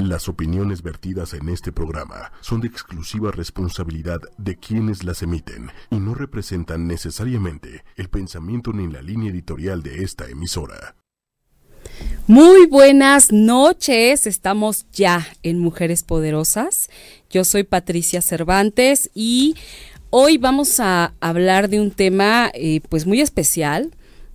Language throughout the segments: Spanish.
Las opiniones vertidas en este programa son de exclusiva responsabilidad de quienes las emiten y no representan necesariamente el pensamiento ni la línea editorial de esta emisora. Muy buenas noches, estamos ya en Mujeres Poderosas. Yo soy Patricia Cervantes y hoy vamos a hablar de un tema eh, pues muy especial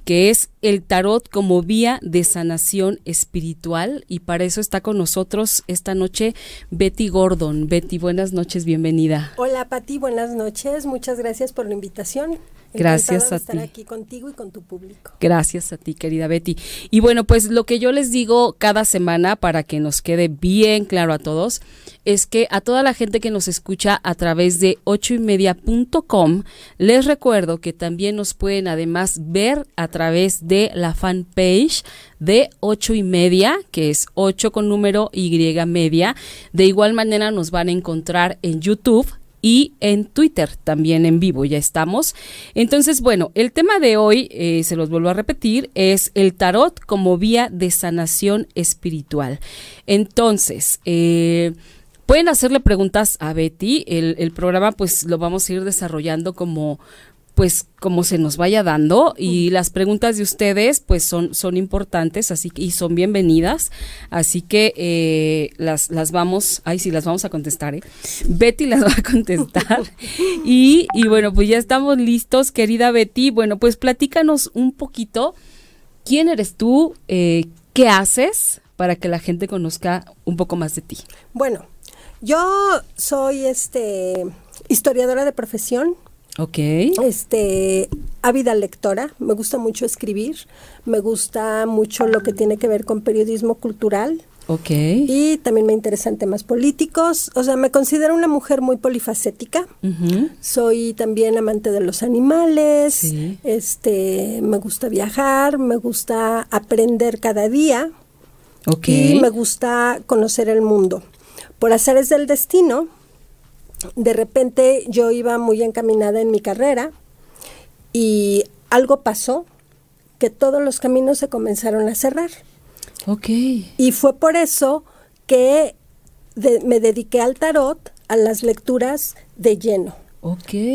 que es el tarot como vía de sanación espiritual y para eso está con nosotros esta noche Betty Gordon. Betty, buenas noches, bienvenida. Hola Pati, buenas noches, muchas gracias por la invitación. Gracias a estar ti. aquí contigo y con tu público. Gracias a ti, querida Betty. Y bueno, pues lo que yo les digo cada semana para que nos quede bien claro a todos es que a toda la gente que nos escucha a través de ochoymedia.com les recuerdo que también nos pueden además ver a través de la fanpage de ocho y media, que es 8 con número Y media. De igual manera nos van a encontrar en YouTube y en Twitter también en vivo, ya estamos. Entonces, bueno, el tema de hoy, eh, se los vuelvo a repetir, es el tarot como vía de sanación espiritual. Entonces, eh, pueden hacerle preguntas a Betty, el, el programa pues lo vamos a ir desarrollando como pues como se nos vaya dando y las preguntas de ustedes pues son son importantes así y son bienvenidas. Así que eh, las las vamos ay sí las vamos a contestar ¿eh? Betty las va a contestar. Y, y bueno pues ya estamos listos querida Betty. Bueno pues platícanos un poquito quién eres tú eh, qué haces para que la gente conozca un poco más de ti. Bueno yo soy este historiadora de profesión Ok. Este, ávida lectora, me gusta mucho escribir, me gusta mucho lo que tiene que ver con periodismo cultural. Ok. Y también me interesan temas políticos. O sea, me considero una mujer muy polifacética. Soy también amante de los animales. Sí. Este, me gusta viajar, me gusta aprender cada día. Ok. Y me gusta conocer el mundo. Por azares del destino, de repente yo iba muy encaminada en mi carrera y algo pasó que todos los caminos se comenzaron a cerrar. Ok. Y fue por eso que de- me dediqué al tarot, a las lecturas de lleno.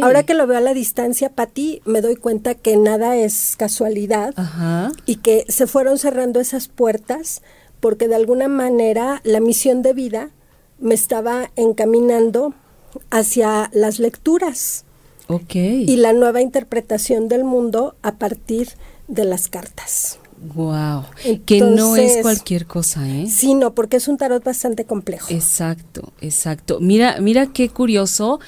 Ahora que lo veo a la distancia, Pati, me doy cuenta que nada es casualidad Ajá. y que se fueron cerrando esas puertas porque de alguna manera la misión de vida me estaba encaminando hacia las lecturas Ok. y la nueva interpretación del mundo a partir de las cartas. Wow. que no es cualquier cosa, ¿eh? Sí, no, porque es un tarot bastante complejo. Exacto, exacto. Mira, mira qué curioso.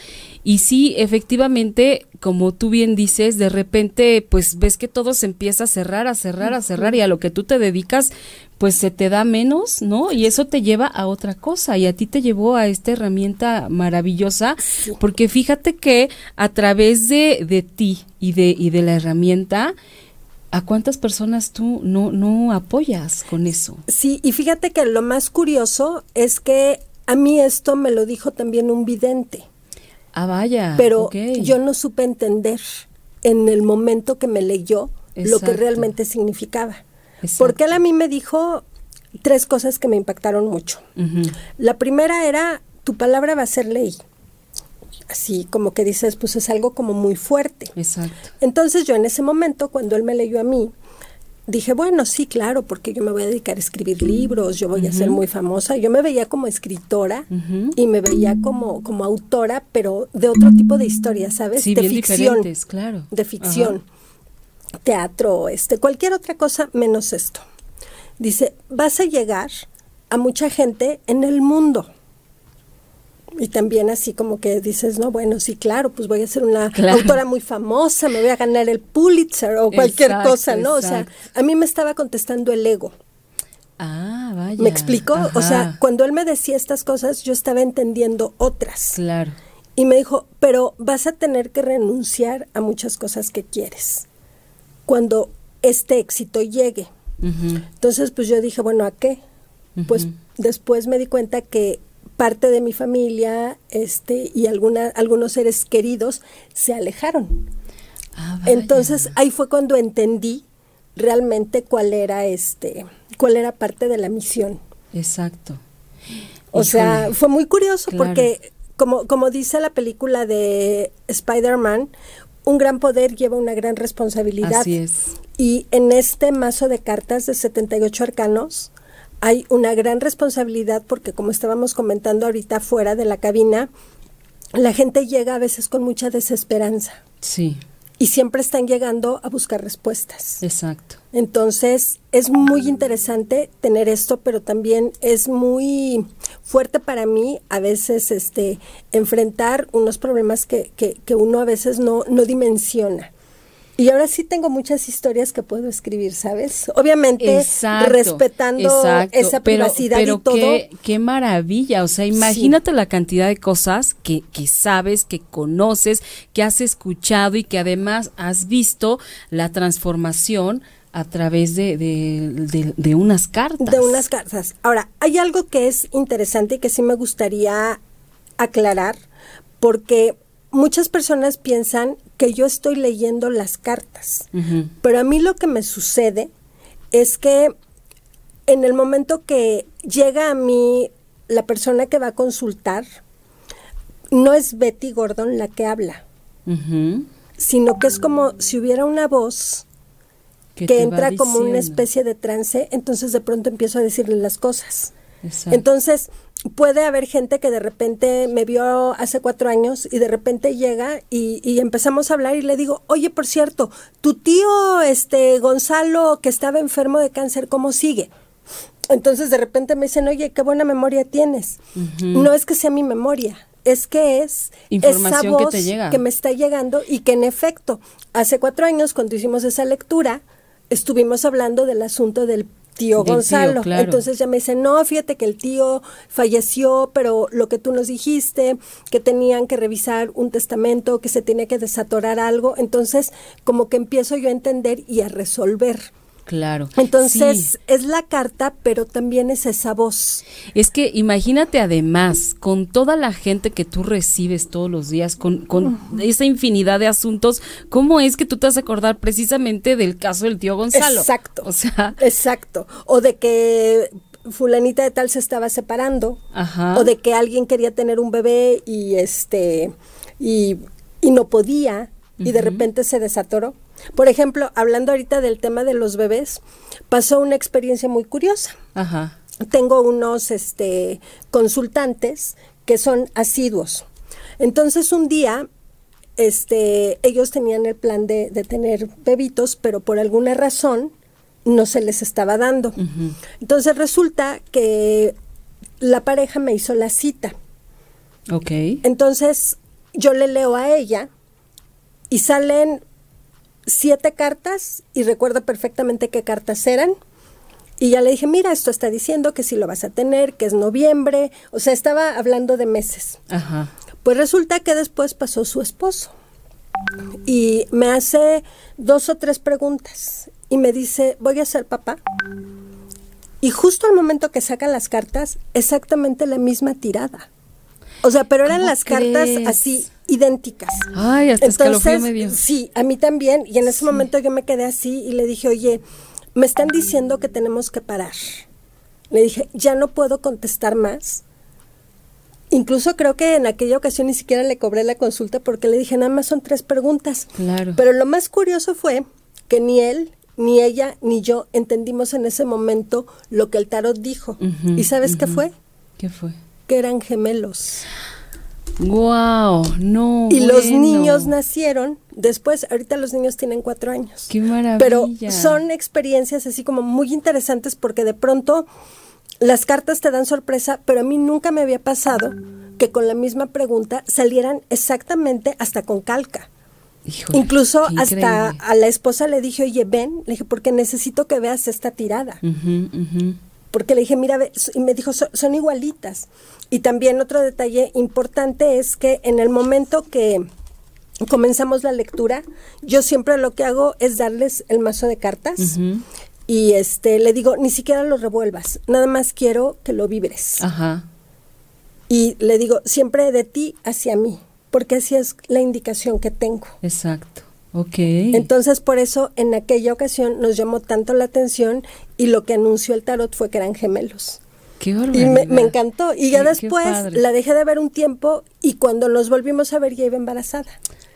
Y sí, efectivamente, como tú bien dices, de repente, pues ves que todo se empieza a cerrar, a cerrar, a cerrar, y a lo que tú te dedicas, pues se te da menos, ¿no? Y eso te lleva a otra cosa, y a ti te llevó a esta herramienta maravillosa, porque fíjate que a través de, de ti y de, y de la herramienta, ¿a cuántas personas tú no, no apoyas con eso? Sí, y fíjate que lo más curioso es que a mí esto me lo dijo también un vidente. Ah, vaya. pero yo no supe entender en el momento que me leyó lo que realmente significaba. Exacto. Porque él a mí me dijo tres cosas que me impactaron mucho. La primera era, tu palabra va a ser ley. Así como que dices, pues es algo como muy fuerte. Exacto. Entonces yo en ese momento, cuando él me leyó a mí, dije, bueno, sí, claro, porque yo me voy a dedicar a escribir libros, yo voy a ser muy famosa. Yo me veía como escritora y me veía como, como autora, pero de otro tipo de historias, ¿sabes? Sí, de bien ficción. diferentes, claro. De ficción. Teatro, este, cualquier otra cosa menos esto. Dice, vas a llegar a mucha gente en el mundo. Y también así como que dices, no, bueno, sí, claro, pues voy a ser una Claro. autora muy famosa, me voy a ganar el Pulitzer o cualquier Exacto, cosa, ¿no? O sea, a mí me estaba contestando el ego. Ah, vaya. ¿Me explico? O sea, cuando él me decía estas cosas, yo estaba entendiendo otras. Claro. Y me dijo, pero vas a tener que renunciar a muchas cosas que quieres cuando este éxito llegue. Entonces, pues yo dije, bueno, ¿a qué? Pues después me di cuenta que parte de mi familia este, y alguna, algunos seres queridos se alejaron. Ah. Entonces ahí fue cuando entendí realmente cuál era este, cuál era parte de la misión. Exacto. O sea, fue muy curioso porque, como, como dice la película de Spider-Man, un gran poder lleva una gran responsabilidad. Así es. Y en este mazo de cartas de 78 arcanos hay una gran responsabilidad porque como estábamos comentando ahorita fuera de la cabina, la gente llega a veces con mucha desesperanza. Sí. Y siempre están llegando a buscar respuestas. Exacto. Entonces, es muy interesante tener esto, pero también es muy fuerte para mí a veces este enfrentar unos problemas que, que, que uno a veces no, no dimensiona. Y ahora sí tengo muchas historias que puedo escribir, ¿sabes? Obviamente respetando esa privacidad pero y todo. Qué, qué maravilla, o sea, imagínate la cantidad de cosas que, que sabes, que conoces, que has escuchado y que además has visto la transformación a través de, de, de, unas cartas. De unas cartas. Ahora, hay algo que es interesante y que sí me gustaría aclarar, porque muchas personas piensan que yo estoy leyendo las cartas, pero a mí lo que me sucede es que en el momento que llega a mí la persona que va a consultar, no es Betty Gordon la que habla, sino que es como si hubiera una voz que entra como una especie de trance, entonces de pronto empiezo a decirle las cosas. Entonces, puede haber gente que de repente me vio hace cuatro años y de repente llega y, empezamos a hablar y le digo, oye, por cierto, tu tío, este Gonzalo, que estaba enfermo de cáncer, ¿cómo sigue? Entonces de repente me dicen, oye, qué buena memoria tienes. No es que sea mi memoria, es que es esa voz que, te llega. que me está llegando y que en efecto, hace cuatro años cuando hicimos esa lectura, estuvimos hablando del asunto del tío Gonzalo. Entonces ya me dice, no, fíjate que el tío falleció, pero lo que tú nos dijiste, que tenían que revisar un testamento, que se tenía que desatorar algo, entonces como que empiezo yo a entender y a resolver. Claro. Entonces, es la carta, pero también es esa voz. Es que imagínate además, con toda la gente que tú recibes todos los días, con, con esa infinidad de asuntos, ¿cómo es que tú te vas a acordar precisamente del caso del tío Gonzalo? Exacto. O sea. Exacto. O de que fulanita de tal se estaba separando. Ajá. O de que alguien quería tener un bebé y este. y, y no podía. Y de repente se desatoró. Por ejemplo, hablando ahorita del tema de los bebés, pasó una experiencia muy curiosa. Ajá. Tengo unos este, consultantes que son asiduos. Entonces un día este, ellos tenían el plan de, tener bebitos, pero por alguna razón no se les estaba dando. Entonces resulta que la pareja me hizo la cita. Ok. Entonces yo le leo a ella y salen siete cartas y recuerdo perfectamente qué cartas eran. Y ya le dije, mira, esto está diciendo que si lo vas a tener, que es noviembre. O sea, estaba hablando de meses. Ajá. Pues resulta que después pasó su esposo. Y me hace dos o tres preguntas. Y me dice, voy a ser papá. Y justo al momento que saca las cartas, exactamente la misma tirada. O sea, pero eran las cartas así idénticas. Ay, hasta Entonces, me Sí, a mí también. Y en ese momento yo me quedé así y le dije, oye, me están diciendo que tenemos que parar. Le dije, ya no puedo contestar más. Incluso creo que en aquella ocasión ni siquiera le cobré la consulta porque le dije, nada más son tres preguntas. Claro. Pero lo más curioso fue que ni él, ni ella, ni yo entendimos en ese momento lo que el tarot dijo. ¿Y sabes qué fue? ¿Qué fue? Que eran gemelos. Wow, no. Y los niños nacieron después, ahorita los niños tienen cuatro años. Qué maravilla. Pero son experiencias así como muy interesantes porque de pronto las cartas te dan sorpresa, pero a mí nunca me había pasado que con la misma pregunta salieran exactamente hasta con calca. Incluso hasta a la esposa le dije, oye, ven, le dije, porque necesito que veas esta tirada. Porque le dije, mira, y me dijo, son igualitas. Y también otro detalle importante es que en el momento que comenzamos la lectura, yo siempre lo que hago es darles el mazo de cartas y este le digo, ni siquiera lo revuelvas, nada más quiero que lo vibres. Ajá. Y le digo, siempre de ti hacia mí, porque así es la indicación que tengo. Exacto. Ok. Entonces, por eso en aquella ocasión nos llamó tanto la atención y lo que anunció el tarot fue que eran gemelos. Qué Y me, encantó. Y ya Qué- después la dejé de ver un tiempo y cuando nos volvimos a ver ya iba embarazada.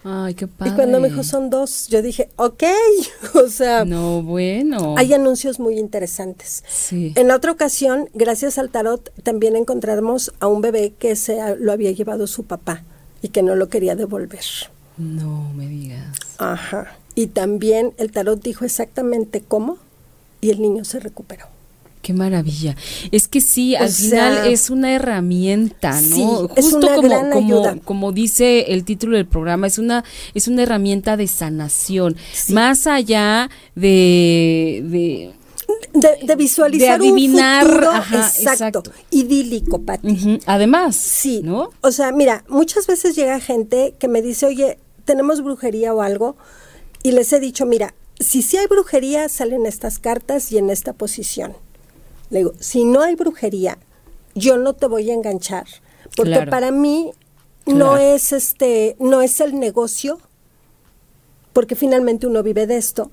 Ay, qué padre. Y cuando me dijo son dos, yo dije, ok, o sea, No, bueno. hay anuncios muy interesantes. Sí. En otra ocasión, gracias al tarot, también encontramos a un bebé que se lo había llevado su papá y que no lo quería devolver. No me digas. Ajá. Y también el tarot dijo exactamente cómo y el niño se recuperó. Qué maravilla. Es que sí, al O final es una herramienta, ¿no? sí, es una como, gran como, ayuda. como dice el título del programa, es una, es una herramienta de sanación. Sí. Más allá de, de De, de visualizar De adivinar, un futuro ajá, exacto, exacto. idílico, Pati. Además, Sí. ¿no? O sea, mira, muchas veces llega gente que me dice, oye, tenemos brujería o algo, y les he dicho, mira, si sí hay brujería, salen estas cartas y en esta posición. Le digo, si no hay brujería, yo no te voy a enganchar, porque Claro. para mí no es este, no es el negocio, porque finalmente uno vive de esto.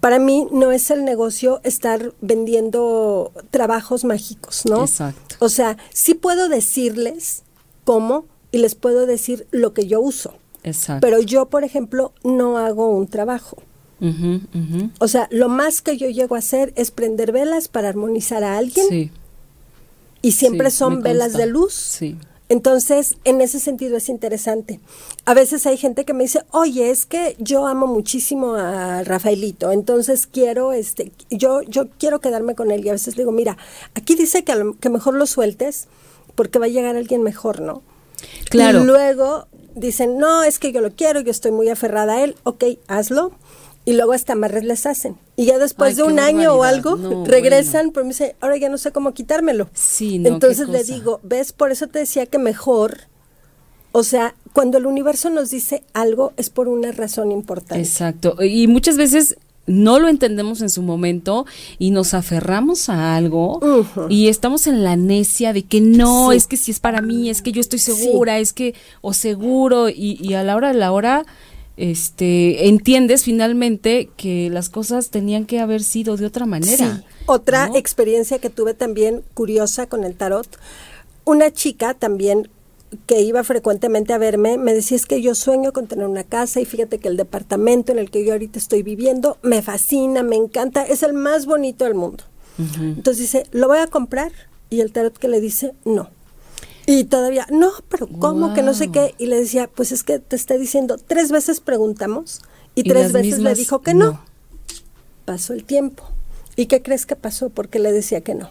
Para mí no es el negocio estar vendiendo trabajos mágicos, ¿no? Exacto. O sea, sí puedo decirles cómo y les puedo decir lo que yo uso. Exacto. Pero yo, por ejemplo, no hago un trabajo. O sea, lo más que yo llego a hacer es prender velas para armonizar a alguien Sí, y siempre sí, son velas de luz. Sí. Entonces, en ese sentido es interesante. A veces hay gente que me dice, oye, es que yo amo muchísimo a Rafaelito, entonces quiero, este, yo, yo quiero quedarme con él. Y a veces digo, mira, aquí dice que, a lo- que mejor lo sueltes porque va a llegar alguien mejor, ¿no? Claro. Y luego dicen, no, es que yo lo quiero, yo estoy muy aferrada a él, ok, hazlo. Y luego hasta amarres les hacen. Y ya después Ay, de un año o algo, No, regresan, pero me dice, ahora ya no sé cómo quitármelo. Sí, no, Entonces le digo, ¿ves? Por eso te decía que mejor, o sea, cuando el universo nos dice algo es por una razón importante. Exacto. Y muchas veces no lo entendemos en su momento y nos aferramos a algo y estamos en la necia de que no, Sí. es que si es para mí, es que yo estoy segura, es que, o seguro, y, y a la hora de la hora, este, entiendes finalmente que las cosas tenían que haber sido de otra manera. Sí. Otra ¿no? experiencia que tuve también curiosa con el tarot, una chica también que iba frecuentemente a verme, me decía es que yo sueño con tener una casa y fíjate que el departamento en el que yo ahorita estoy viviendo me fascina, me encanta, es el más bonito del mundo. Entonces dice, ¿lo voy a comprar? Y el tarot que le dice, no. Y todavía, no, pero ¿cómo? Que no sé qué. Y le decía, pues es que te está diciendo, tres veces preguntamos y, Y tres veces le dijo que no. no. Pasó el tiempo. ¿Y qué crees que pasó? Porque le decía que no.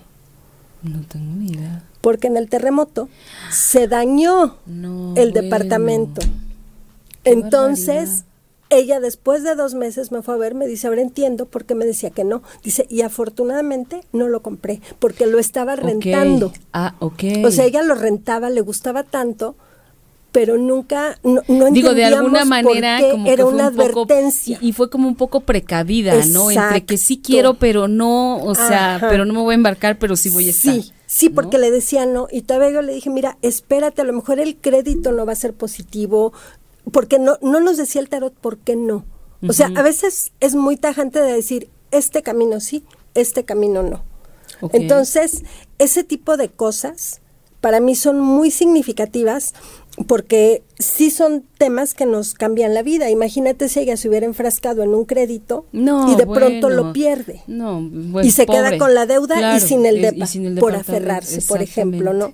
No tengo ni idea. Porque en el terremoto se dañó No, el bueno. departamento. Qué Entonces, barbaridad. ella después de dos meses me fue a ver, me dice, ahora entiendo por qué me decía que no. Dice, y afortunadamente no lo compré, porque lo estaba rentando. Ah, ok. O sea, ella lo rentaba, le gustaba tanto, pero nunca, no, no Digo, de alguna manera, como era que fue una un poco, advertencia. y, fue como un poco precavida, ¿no? Entre que sí quiero, pero no, o sea, Ajá. pero no me voy a embarcar, pero sí voy a estar. Sí, sí, ¿no? porque le decía no. Y todavía yo le dije, mira, espérate, a lo mejor el crédito no va a ser positivo, porque no, no nos decía el tarot por qué no. O sea, a veces es muy tajante de decir, este camino sí, este camino no. Entonces, ese tipo de cosas para mí son muy significativas porque sí son temas que nos cambian la vida. Imagínate si ella se hubiera enfrascado en un crédito No, y de pronto lo pierde No, pues, y se queda con la deuda Claro, y sin el depa y sin el por aferrarse, por ejemplo, ¿no?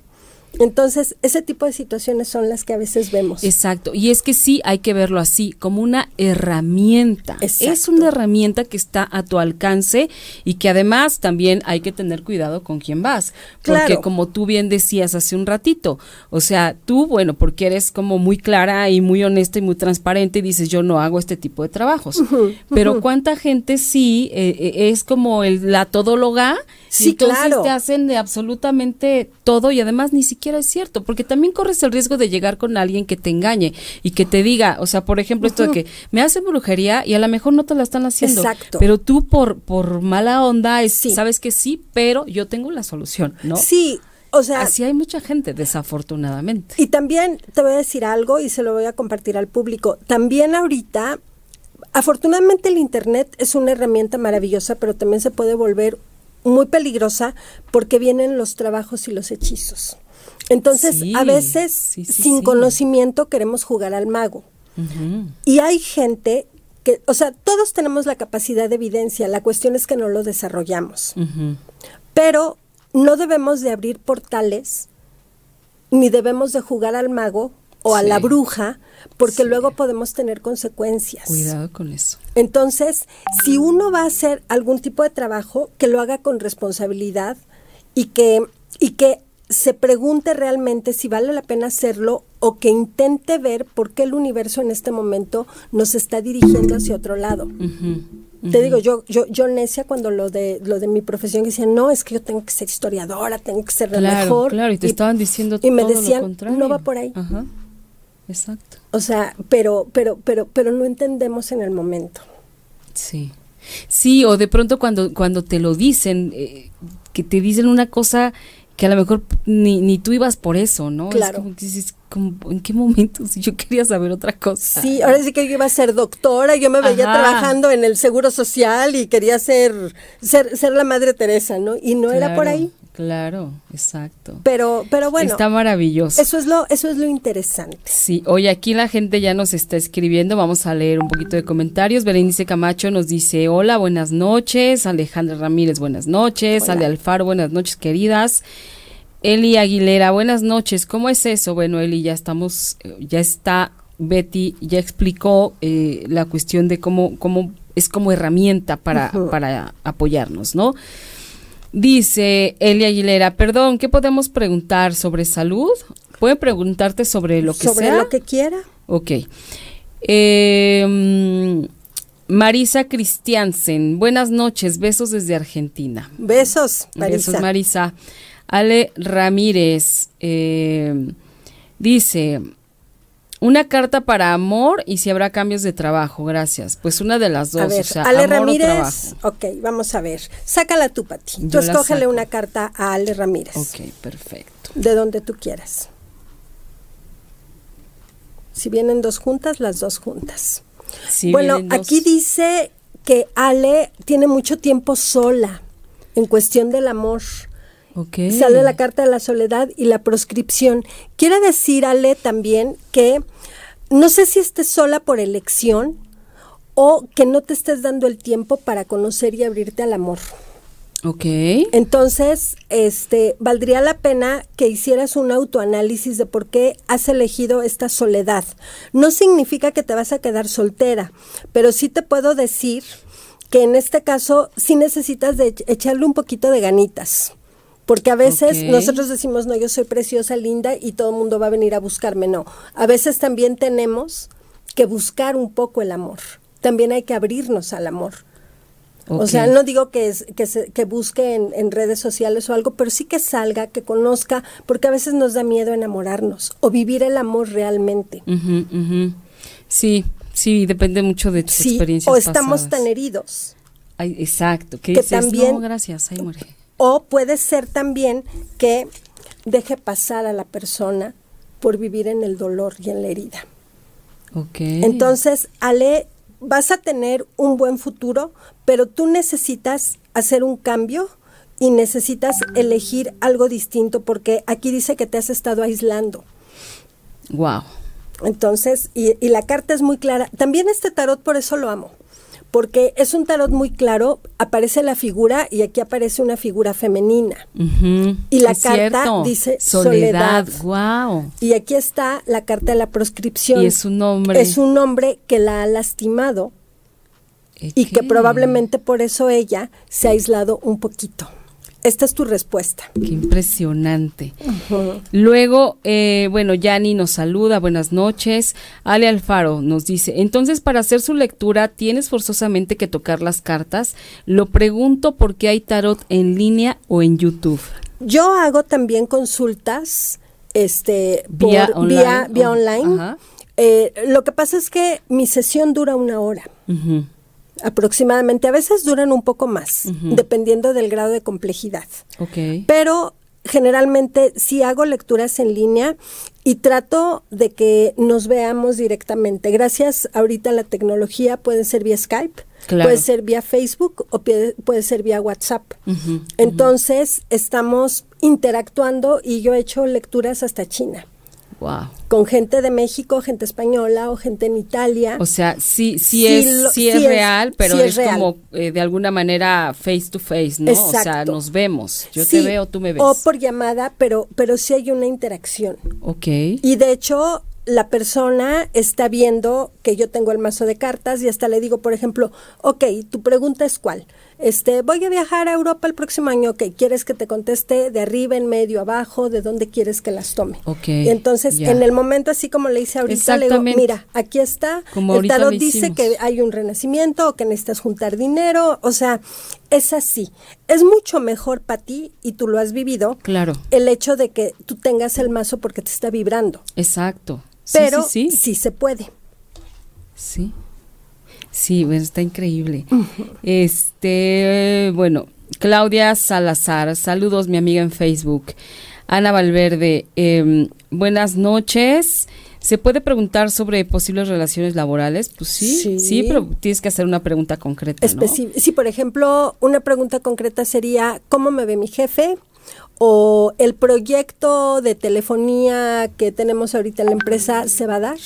Entonces, ese tipo de situaciones son las que a veces vemos. Exacto, y es que sí hay que verlo así, como una herramienta. Exacto. Es una herramienta que está a tu alcance y que además también hay que tener cuidado con quién vas. Porque Claro. como tú bien decías hace un ratito, o sea, tú, bueno, porque eres como muy clara y muy honesta y muy transparente y dices, yo no hago este tipo de trabajos. Pero cuánta gente sí eh, eh, es como el, la todóloga. y Sí, entonces claro. te hacen de absolutamente todo y además ni siquiera es cierto, porque también corres el riesgo de llegar con alguien que te engañe y que te diga, o sea, por ejemplo, esto de que me hacen brujería y a lo mejor no te la están haciendo, Exacto. pero tú por por mala onda es, Sí. sabes que sí, pero yo tengo la solución, ¿no? Sí, o sea, Así hay mucha gente, desafortunadamente. y también te voy a decir algo y se lo voy a compartir al público. También ahorita, afortunadamente el Internet es una herramienta maravillosa, pero también se puede volver muy peligrosa porque vienen los trabajos y los hechizos. Entonces, Sí, a veces, sí, sí, sin conocimiento, queremos jugar al mago. Y hay gente que, o sea, todos tenemos la capacidad de evidencia, la cuestión es que no lo desarrollamos. Pero no debemos de abrir portales, ni debemos de jugar al mago o a la bruja, porque luego podemos tener consecuencias. Cuidado con eso. Entonces, si uno va a hacer algún tipo de trabajo, que lo haga con responsabilidad y que, y que se pregunte realmente si vale la pena hacerlo o que intente ver por qué el universo en este momento nos está dirigiendo hacia otro lado. Te digo, yo, yo, yo necia cuando lo de lo de mi profesión decía, no, es que yo tengo que ser historiadora, tengo que ser la Claro, mejor. claro, y te estaban diciendo y me todo decían, no va por ahí. Ajá. Exacto. O sea, pero, pero, pero, pero no entendemos en el momento. Sí. Sí, o de pronto cuando, cuando te lo dicen, eh, que te dicen una cosa que a lo mejor ni, ni tú ibas por eso, ¿no? Claro. Es como que dices, como, ¿en qué momento? Si yo quería saber otra cosa. Sí, ahora sí que yo iba a ser doctora, yo me veía Ajá. trabajando en el Seguro Social y quería ser, ser, ser la Madre Teresa, ¿no? Y no era por ahí. Claro, exacto. Pero, pero bueno, Está maravilloso. eso es lo, eso es lo interesante. Sí, oye, aquí la gente ya nos está escribiendo, vamos a leer un poquito de comentarios. Berenice Camacho nos dice, hola, buenas noches. Alejandra Ramírez, buenas noches. Hola. Ale Alfaro, buenas noches, queridas. Eli Aguilera, buenas noches. ¿Cómo es eso? Bueno, Eli, ya estamos, eh, ya está, Betty ya explicó eh, la cuestión de cómo, cómo es como herramienta para, para apoyarnos, ¿no? Dice Eli Aguilera, perdón, ¿qué podemos preguntar sobre salud? ¿Pueden preguntarte sobre lo que Sobre sea? lo que quiera. Ok. Eh, mm, Marisa Christiansen, buenas noches, besos desde Argentina. Besos, Marisa. Besos, Marisa. Ale Ramírez eh, dice, una carta para amor y si habrá cambios de trabajo, gracias. Pues una de las dos, a ver, o sea, Ale amor Ramírez, ok, vamos a ver. Sácala tú, Pati. Tú Yo la escógele una carta a Ale Ramírez, Ok, perfecto. de donde tú quieras. Si vienen dos juntas, las dos juntas. Sí, bueno, dos. aquí dice que Ale tiene mucho tiempo sola en cuestión del amor. Sale la carta de la soledad y la proscripción. Quiere decir, Ale, también que no sé si estés sola por elección o que no te estés dando el tiempo para conocer y abrirte al amor. Ok. Entonces, este, valdría la pena que hicieras un autoanálisis de por qué has elegido esta soledad. No significa que te vas a quedar soltera, pero sí te puedo decir que en este caso sí necesitas de ech- echarle un poquito de ganitas. Porque a veces nosotros decimos, no, yo soy preciosa, linda y todo el mundo va a venir a buscarme. No, a veces también tenemos que buscar un poco el amor. También hay que abrirnos al amor. O sea, no digo que, es, que, se- que busque en, en redes sociales o algo, pero sí que salga, que conozca, porque a veces nos da miedo enamorarnos o vivir el amor realmente. Sí, sí, depende mucho de tus Sí, experiencias o estamos pasadas. tan heridos. Ay, exacto, que, que dices, también- no, gracias, muere. O puede ser también que deje pasar a la persona por vivir en el dolor y en la herida. Ok. Entonces, Ale, vas a tener un buen futuro, pero tú necesitas hacer un cambio y necesitas elegir algo distinto porque aquí dice que te has estado aislando. Wow. Entonces, y, y la carta es muy clara. También este tarot, por eso lo amo, porque es un tarot muy claro, aparece la figura y aquí aparece una figura femenina. Y la carta dice soledad. soledad. Wow. Y aquí está la carta de la proscripción. Y es un hombre. Es un hombre que la ha lastimado y que probablemente por eso ella se ha aislado un poquito. Esta es tu respuesta. Qué impresionante. Luego, eh, bueno, Yani nos saluda, buenas noches. Ale Alfaro nos dice, entonces para hacer su lectura tienes forzosamente que tocar las cartas. Lo pregunto porque hay tarot en línea o en YouTube. Yo hago también consultas este, Vía por- online, vía, vía online. Eh, lo que pasa es que mi sesión dura una hora. Aproximadamente. A veces duran un poco más, dependiendo del grado de complejidad. Pero generalmente sí hago lecturas en línea y trato de que nos veamos directamente. Gracias ahorita a la tecnología, pueden ser vía Skype. Puede ser vía Facebook o puede ser vía WhatsApp. Entonces, estamos interactuando y yo he hecho lecturas hasta China. Wow. Con gente de México, gente española o gente en Italia. O sea, sí, sí, es, sí es, real, pero es, como eh, de alguna manera face to face, ¿no? O sea, nos vemos. Yo te veo, tú me ves. O por llamada, pero, pero sí hay una interacción. Ok. Y de hecho, la persona está viendo que yo tengo el mazo de cartas y hasta le digo, por ejemplo, ok, tu pregunta es cuál este, voy a viajar a Europa el próximo año, ok, ¿quieres que te conteste de arriba, en medio, abajo, de dónde quieres que las tome? Ok. entonces, en el momento, así como le hice ahorita, le digo, mira, aquí está, el tarot dice que hay un renacimiento o que necesitas juntar dinero, o sea, es así. Es mucho mejor para ti, y tú lo has vivido, claro. el hecho de que tú tengas el mazo porque te está vibrando. Exacto. Pero sí, sí se puede. Sí. Sí, bueno, está increíble. Este, bueno, Claudia Salazar, saludos mi amiga en Facebook. Ana Valverde, em, buenas noches. ¿Se puede preguntar sobre posibles relaciones laborales? Pues sí, sí, pero tienes que hacer una pregunta concreta. ¿no? Sí, por ejemplo, una pregunta concreta sería, ¿cómo me ve mi jefe? ¿O el proyecto de telefonía que tenemos ahorita en la empresa se va a dar?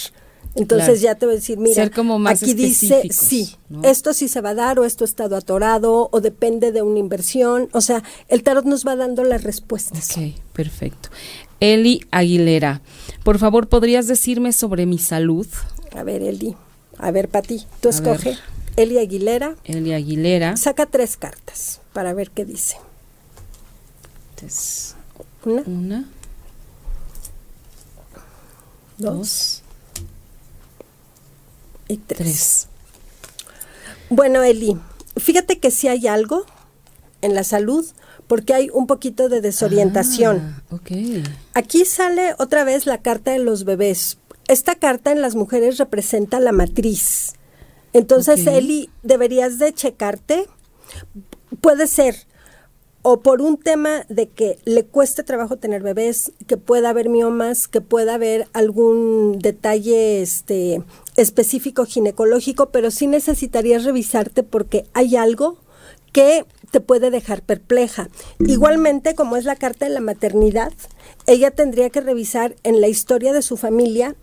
Entonces ya te voy a decir, mira, aquí dice, sí, esto sí se va a dar o esto ha estado atorado o depende de una inversión. O sea, el tarot nos va dando las respuestas. Ok, perfecto. Eli Aguilera, por favor, ¿podrías decirme sobre mi salud? A ver, Eli, a ver, Pati, tú escoge. Eli Aguilera. Eli Aguilera. Saca tres cartas para ver qué dice. una. Una. dos y tres. Bueno, Eli, fíjate que sí hay algo en la salud porque hay un poquito de desorientación. Ah, okay. Aquí sale otra vez la carta de los bebés. Esta carta en las mujeres representa la matriz. Entonces, Eli, deberías de checarte. Puede ser o por un tema de que le cueste trabajo tener bebés, que pueda haber miomas, que pueda haber algún detalle este específico ginecológico, pero sí necesitarías revisarte porque hay algo que te puede dejar perpleja. Igualmente, como es la carta de la maternidad, ella tendría que revisar en la historia de su familia,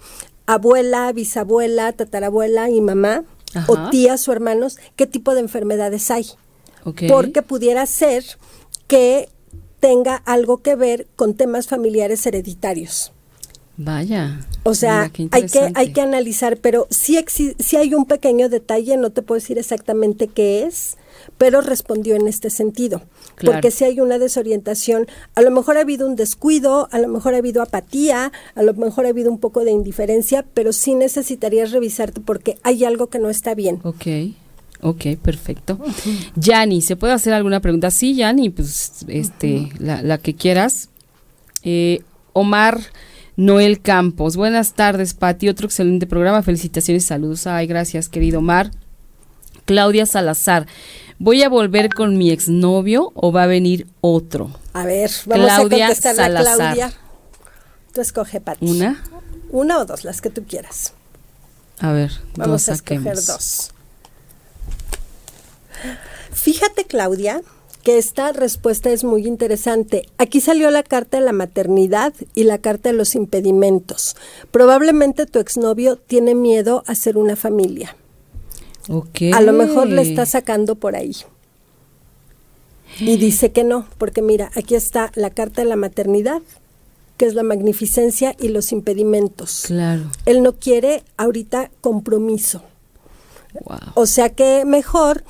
abuela, bisabuela, tatarabuela y mamá, o tías o hermanos, qué tipo de enfermedades hay. Porque pudiera ser que tenga algo que ver con temas familiares hereditarios. Vaya. O sea, hay que hay que analizar, pero sí, sí hay un pequeño detalle, no te puedo decir exactamente qué es, pero respondió en este sentido. Porque si hay una desorientación, a lo mejor ha habido un descuido, a lo mejor ha habido apatía, a lo mejor ha habido un poco de indiferencia, pero sí necesitarías revisarte porque hay algo que no está bien. Ok. Ok, perfecto. Yani, ¿se puede hacer alguna pregunta? Sí, Yani, pues este, la, que quieras. Eh, Omar Noel Campos, buenas tardes, Pati. Otro excelente programa. Felicitaciones y saludos. Ay, gracias, querido Omar. Claudia Salazar, ¿voy a volver con mi exnovio o va a venir otro? A ver, vamos Claudia a contestar Salazar. Claudia. Tú escoge, Pati. ¿Una? Una o dos, las que tú quieras. A ver, vamos a escoger dos. Fíjate, Claudia, que esta respuesta es muy interesante. Aquí salió la carta de la maternidad y la carta de los impedimentos. Probablemente tu exnovio tiene miedo a ser una familia. Okay. A lo mejor le está sacando por ahí. Y dice que no, porque mira, aquí está la carta de la maternidad, que es la magnificencia y los impedimentos. Claro. Él no quiere ahorita compromiso. Wow. O sea que mejor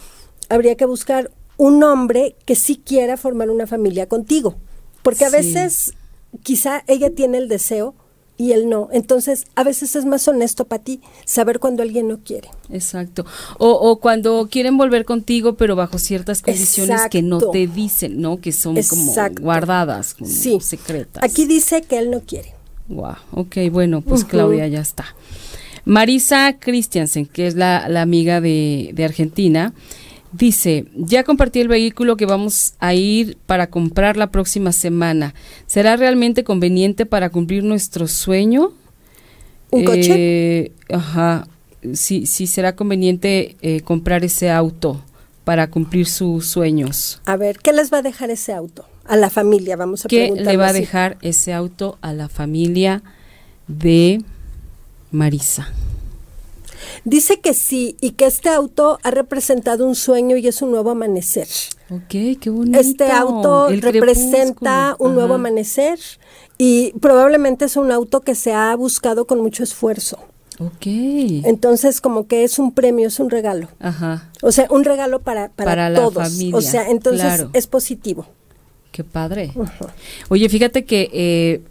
habría que buscar un hombre que sí quiera formar una familia contigo. Porque a veces quizá ella tiene el deseo y él no. Entonces, a veces es más honesto para ti saber cuando alguien no quiere. Exacto. O, cuando quieren volver contigo, pero bajo ciertas condiciones que no te dicen, ¿no? Que son como guardadas, como secretas. Aquí dice que él no quiere. Wow. Ok, bueno, pues Claudia ya está. Marisa Christiansen, que es la, amiga de, de Argentina, Dice, ya compartí el vehículo que vamos a ir para comprar la próxima semana. ¿Será realmente conveniente para cumplir nuestro sueño? ¿Un coche? Eh, ajá. si, si será conveniente eh, comprar ese auto para cumplir sus sueños. A ver, ¿qué les va a dejar ese auto? A la familia, vamos a ¿Qué le va a dejar ese auto a la familia de Marisa? Dice que sí y que este auto ha representado un sueño y es un nuevo amanecer. Ok, qué bonito. Este auto representa un nuevo amanecer y probablemente es un auto que se ha buscado con mucho esfuerzo. Ok. Entonces, como que es un premio, es un regalo. Ajá. O sea, un regalo para, para, todos. La familia. O sea, entonces es positivo. Qué padre. Oye, fíjate que eh,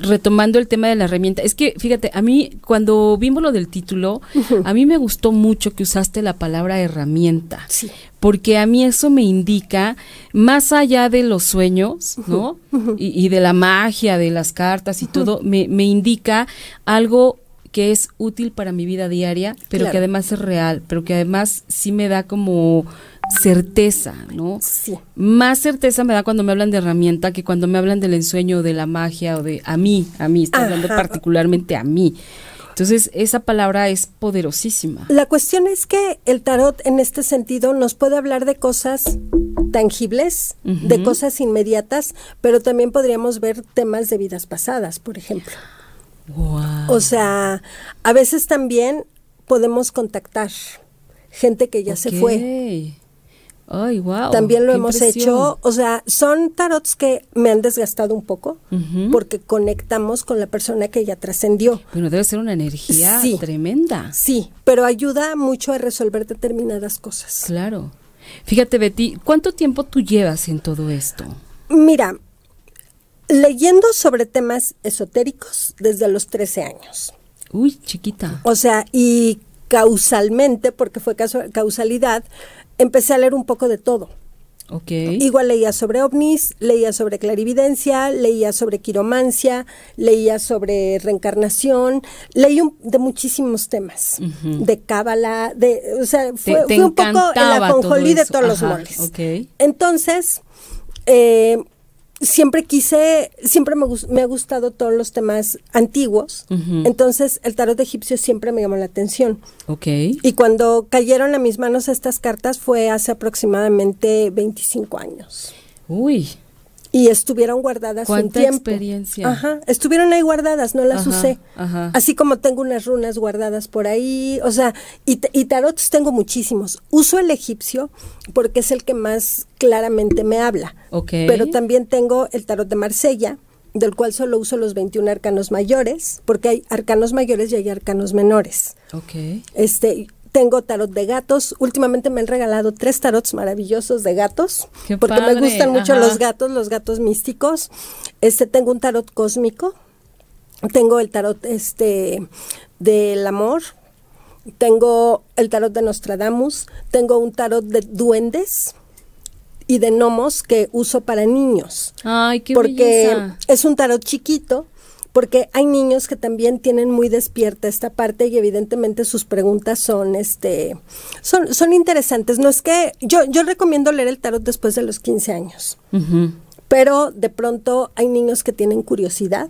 retomando el tema de la herramienta, es que fíjate, a mí cuando vimos lo del título, a mí me gustó mucho que usaste la palabra herramienta, sí. porque a mí eso me indica, más allá de los sueños, ¿no? y, de la magia, de las cartas y todo, me, me indica algo que es útil para mi vida diaria, pero que además es real, pero que además sí me da como certeza, ¿no? Sí. Más certeza me da cuando me hablan de herramienta que cuando me hablan del ensueño, de la magia o de a mí, a mí, estoy hablando particularmente a mí. Entonces, esa palabra es poderosísima. La cuestión es que el tarot en este sentido nos puede hablar de cosas tangibles, de cosas inmediatas, pero también podríamos ver temas de vidas pasadas, por ejemplo. O sea, a veces también podemos contactar gente que ya se fue. Ay, wow. También lo hemos hecho. O sea, son tarots que me han desgastado un poco porque conectamos con la persona que ya trascendió. Bueno, debe ser una energía tremenda. Sí, pero ayuda mucho a resolver determinadas cosas. Claro. Fíjate, Betty, ¿cuánto tiempo tú llevas en todo esto? Mira, leyendo sobre temas esotéricos desde los 13 años. Uy, chiquita. O sea, y causalmente, porque fue causalidad, empecé a leer un poco de todo. Okay. Igual leía sobre ovnis, leía sobre clarividencia, leía sobre quiromancia, leía sobre reencarnación, leí de muchísimos temas, de cábala, de, o sea, fue, un poco el aconjolí de todos los moles. Okay. Entonces, eh, siempre quise, siempre me, me, ha gustado todos los temas antiguos, entonces el tarot egipcio siempre me llamó la atención. Ok. Y cuando cayeron a mis manos estas cartas fue hace aproximadamente 25 años. Uy y estuvieron guardadas un tiempo. experiencia? Ajá, estuvieron ahí guardadas, no las usé. Así como tengo unas runas guardadas por ahí, o sea, y, y tarots tengo muchísimos. Uso el egipcio porque es el que más claramente me habla. Okay. Pero también tengo el tarot de Marsella, del cual solo uso los 21 arcanos mayores, porque hay arcanos mayores y hay arcanos menores. Okay. Este, tengo tarot de gatos. Últimamente me han regalado tres tarots maravillosos de gatos. porque me gustan mucho los gatos, los gatos místicos. Este, tengo un tarot cósmico. Tengo el tarot este del amor. Tengo el tarot de Nostradamus. Tengo un tarot de duendes y de gnomos que uso para niños. Ay, qué Porque es un tarot chiquito porque hay niños que también tienen muy despierta esta parte y evidentemente sus preguntas son este son son interesantes. No es que yo yo recomiendo leer el tarot después de los 15 años. Pero de pronto hay niños que tienen curiosidad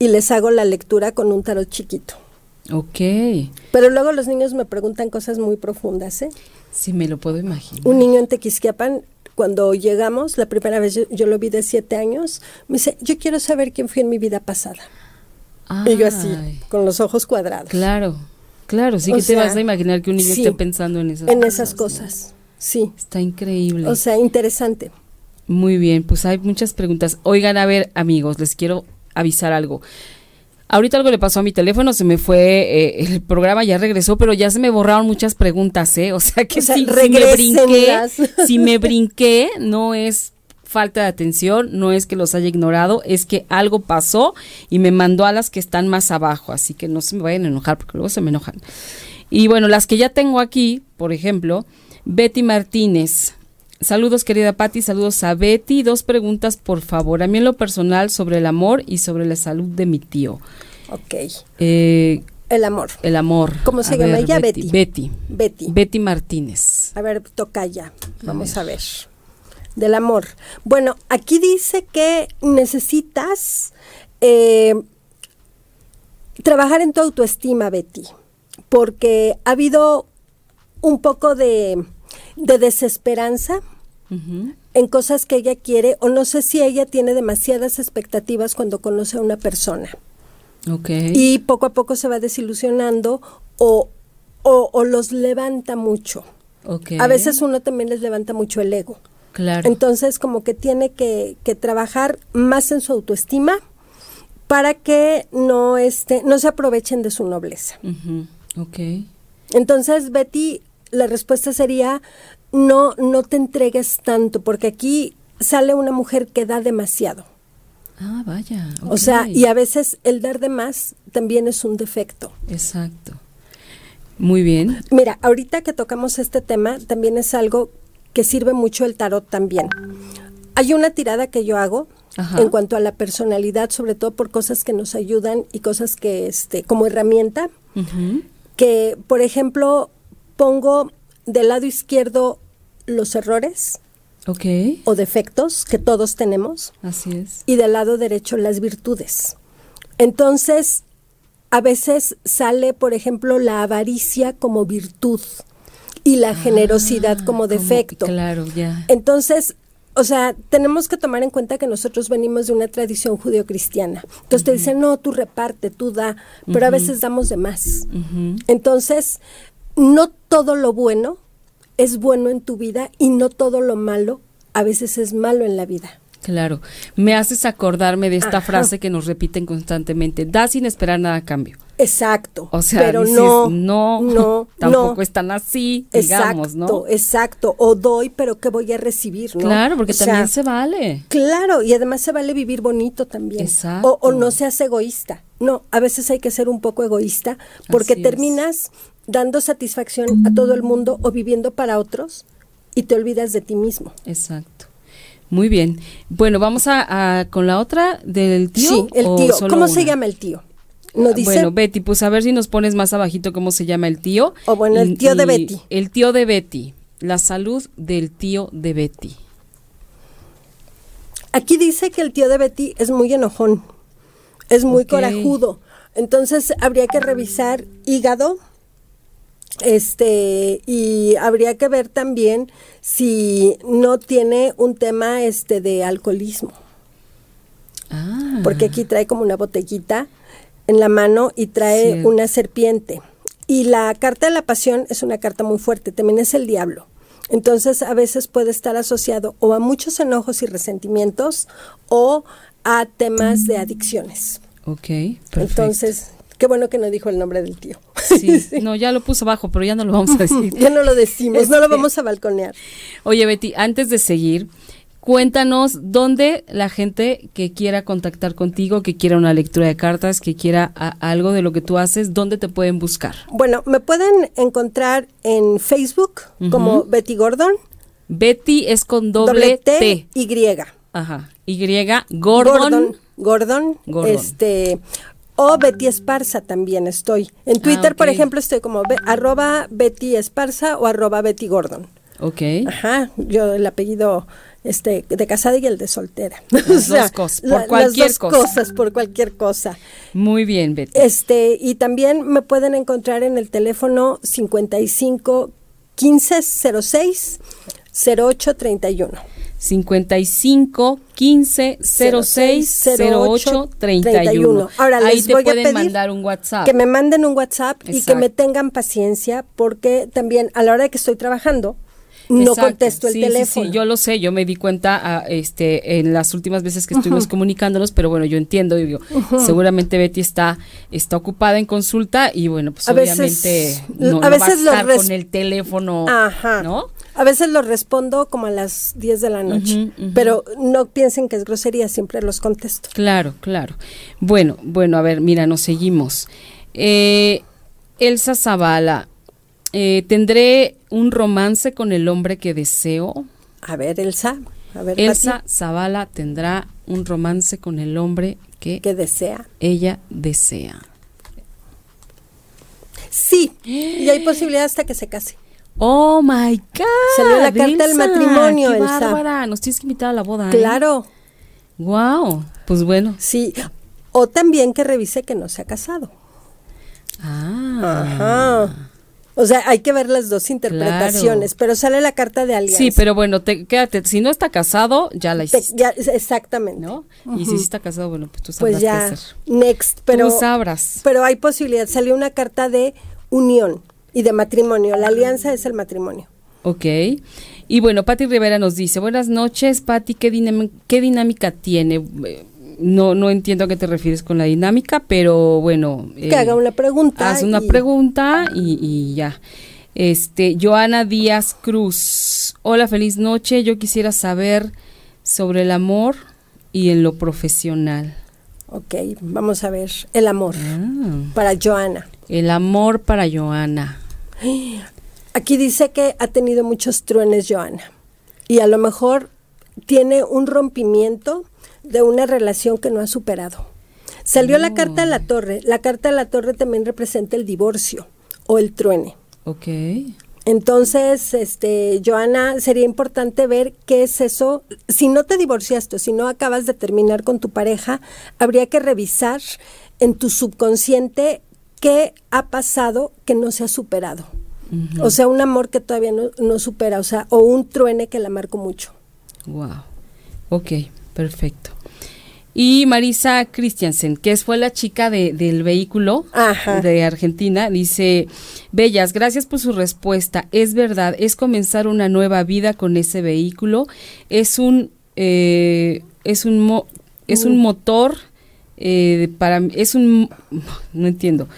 y les hago la lectura con un tarot chiquito. Ok. Pero luego los niños me preguntan cosas muy profundas, ¿eh? Sí, me lo puedo imaginar. Un niño en Tequisquiapan cuando llegamos, la primera vez yo, lo vi de siete años, me dice, yo quiero saber quién fui en mi vida pasada. Y yo así, con los ojos cuadrados. Claro, claro, sí que te vas a imaginar que un niño esté pensando en esas en cosas. En esas cosas, sí. Está increíble. O sea, interesante. Muy bien, pues hay muchas preguntas. Oigan, a ver, amigos, les quiero avisar algo. Ahorita algo le pasó a mi teléfono, se me fue eh, el programa, ya regresó, pero ya se me borraron muchas preguntas, ¿eh? O sea que si, me brinqué, si me brinqué, no es falta de atención, no es que los haya ignorado, es que algo pasó y me mandó a las que están más abajo, así que no se me vayan a enojar porque luego se me enojan. Y bueno, las que ya tengo aquí, por ejemplo, Betty Martínez. Saludos querida Patti, saludos a Betty. Dos preguntas por favor. A mí en lo personal sobre el amor y sobre la salud de mi tío. Ok. Eh, el amor. El amor. ¿Cómo se llama ella? Betty. Betty. Betty. Betty Martínez. A ver, toca ya. Vamos a ver. Del amor. Bueno, aquí dice que necesitas eh, trabajar en tu autoestima, Betty. porque ha habido un poco de, de desesperanza En cosas que ella quiere o no sé si ella tiene demasiadas expectativas cuando conoce a una persona y poco a poco se va desilusionando o, o, o los levanta mucho. A veces uno también les levanta mucho el ego. Claro. Entonces como que tiene que, que trabajar más en su autoestima para que no, este, no se aprovechen de su nobleza. Entonces, Betty, la respuesta sería, no, no te entregues tanto, porque aquí sale una mujer que da demasiado. Ah, vaya. O sea, y a veces el dar de más también es un defecto. Exacto. Muy bien. Mira, ahorita que tocamos este tema, también es algo que sirve mucho el tarot también. Hay una tirada que yo hago Ajá. en cuanto a la personalidad, sobre todo por cosas que nos ayudan y cosas que, este, como herramienta, que, por ejemplo, pongo del lado izquierdo los errores o defectos que todos tenemos Así es. y del lado derecho las virtudes. Entonces, a veces sale, por ejemplo, la avaricia como virtud y la generosidad Ah, como defecto. Claro, ya. Entonces, o sea, tenemos que tomar en cuenta que nosotros venimos de una tradición judeocristiana. Entonces te dicen, no, tú reparte, tú da, pero a veces damos de más. Entonces, no todo lo bueno es bueno en tu vida y no todo lo malo a veces es malo en la vida. Claro. Me haces acordarme de esta Ajá. frase que nos repiten constantemente. Da sin esperar nada a cambio. Exacto. O sea, pero dices, no, no, no, tampoco no. es tan así, digamos, Exacto, ¿no? exacto. O doy, pero ¿qué voy a recibir? ¿no? Claro, porque O sea, también se vale. Claro, y además se vale vivir bonito también. Exacto. O, o no seas egoísta. No, a veces hay que ser un poco egoísta porque Así es. Dando satisfacción a todo el mundo o viviendo para otros y te olvidas de ti mismo. Exacto. Muy bien. Bueno, vamos a, a- con la otra del tío. sí, el tío. ¿Cómo se llama el tío? ¿No dice? Bueno, Betty, pues a ver si nos pones más abajito cómo se llama el tío. O bueno, el Y- tío de Betty. El tío de Betty. La salud del tío de Betty. Aquí dice que el tío de Betty es muy enojón, es muy corajudo. Entonces habría que revisar hígado, este, y habría que ver también si no tiene un tema este de alcoholismo, Ah. porque aquí trae como una botellita en la mano y trae una serpiente. Y la carta de la pasión es una carta muy fuerte, también es el diablo. Entonces a veces puede estar asociado o a muchos enojos y resentimientos o a temas de adicciones. Ok, perfecto. Entonces, qué bueno que no dijo el nombre del tío. Sí, no, ya lo puso abajo, pero ya no lo vamos a decir. ya no lo decimos, no lo Este. vamos a balconear. Oye, Betty, antes de seguir, cuéntanos dónde la gente que quiera contactar contigo, que quiera una lectura de cartas, que quiera a- algo de lo que tú haces, dónde te pueden buscar. Bueno, me pueden encontrar en Facebook como Betty Gordon, Betty es con doble, T. Y. Ajá. Y Gordon. Gordon, Gordon, Gordon. este o Betty Esparza también estoy. En Twitter, por Ah, ejemplo, estoy como be- arroba Betty Esparza o arroba Betty Gordon. Ok. Ajá, yo el apellido este de casada y el de soltera. Las dos cosas, por cualquier las dos cosa. cosas, por cualquier cosa. Muy bien, Betty. Este, y también me pueden encontrar en el teléfono 55 15 06 08 31. 55 15 06 08 31. Ahora Ahí les te voy a pueden pedir mandar un WhatsApp. Que me manden un WhatsApp y que Exacto. me tengan paciencia porque también a la hora de que estoy trabajando no Exacto. contesto el Sí, sí, teléfono. Sí, yo lo sé, yo me di cuenta ah, este, en las últimas veces que estuvimos comunicándonos, pero bueno, yo entiendo, y digo, seguramente Betty está, está ocupada en consulta y bueno, pues A veces- obviamente no, a no va a veces estar con el teléfono, Ajá. ¿no? A veces los respondo como a las 10 de la noche, Ujú, ujú. pero no piensen que es grosería, siempre los contesto. Claro, claro. Bueno, bueno, a ver, mira, nos seguimos. Eh, Elsa Zavala, eh, ¿tendré un romance con el hombre que deseo? A ver, Elsa, a ver, Elsa Pati, Zavala tendrá un romance con el hombre que ¿qué desea? ella desea. Sí, y hay posibilidad hasta que se case. Oh my God. Salió la carta del matrimonio, qué Elsa. bárbara. Nos tienes que invitar a la boda. Claro, Wow. Pues bueno. sí. O también que revise que no se ha casado. Ah. Ajá. O sea, hay que ver las dos interpretaciones, pero sale la carta de alianza. Sí, pero bueno, te, quédate. Si no está casado, ya la Te- hiciste. ya, exactamente. ¿No? Y si sí está casado, bueno, pues tú sabrás Pues qué ya, hacer. next. Pero, tú sabrás. pero hay posibilidad. Salió una carta de unión y de matrimonio. La alianza es el matrimonio. Ok. Y bueno, Patti Rivera nos dice, buenas noches, Patti, ¿qué, ¿qué dinámica tiene? Eh, No, no entiendo a qué te refieres con la dinámica, pero bueno. Que eh, haga una pregunta. Haz una y- pregunta y, y ya. Este, Joana Díaz Cruz. Hola, feliz noche. Yo quisiera saber sobre el amor y en lo profesional. Ok, vamos a ver. El amor Ah, para Joana. el amor para Joana. Aquí dice que ha tenido muchos truenes Joana. Y a lo mejor tiene un rompimiento de una relación que no ha superado. Salió la carta de la torre. La carta de la torre también representa el divorcio o el truene. Ok. Entonces, este, Joana, sería importante ver qué es eso. Si no te divorciaste, o si no acabas de terminar con tu pareja, habría que revisar en tu subconsciente qué ha pasado que no se ha superado. O sea, un amor que todavía no, no supera, o sea, o un truene que la marcó mucho. Wow. Ok, perfecto. Y Marisa Christiansen, que fue la chica de- del vehículo Ajá. de Argentina, dice, Bellas, gracias por su respuesta. Es verdad, es comenzar una nueva vida con ese vehículo. Es un, eh, es un, mo- es un motor eh, para, es un, no entiendo,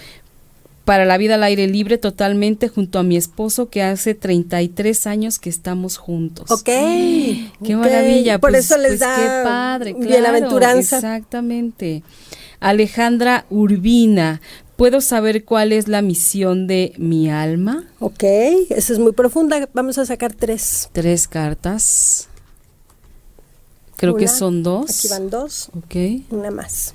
para la vida al aire libre totalmente junto a mi esposo que hace 33 años que estamos juntos. Ok. Qué maravilla. Por pues- eso les pues da qué padre, claro, bienaventuranza. Exactamente. Alejandra Urbina, ¿puedo saber cuál es la misión de mi alma? Ok, esa es muy profunda. Vamos a sacar tres. Tres cartas. Creo que son dos. Aquí van dos, Ok. una más.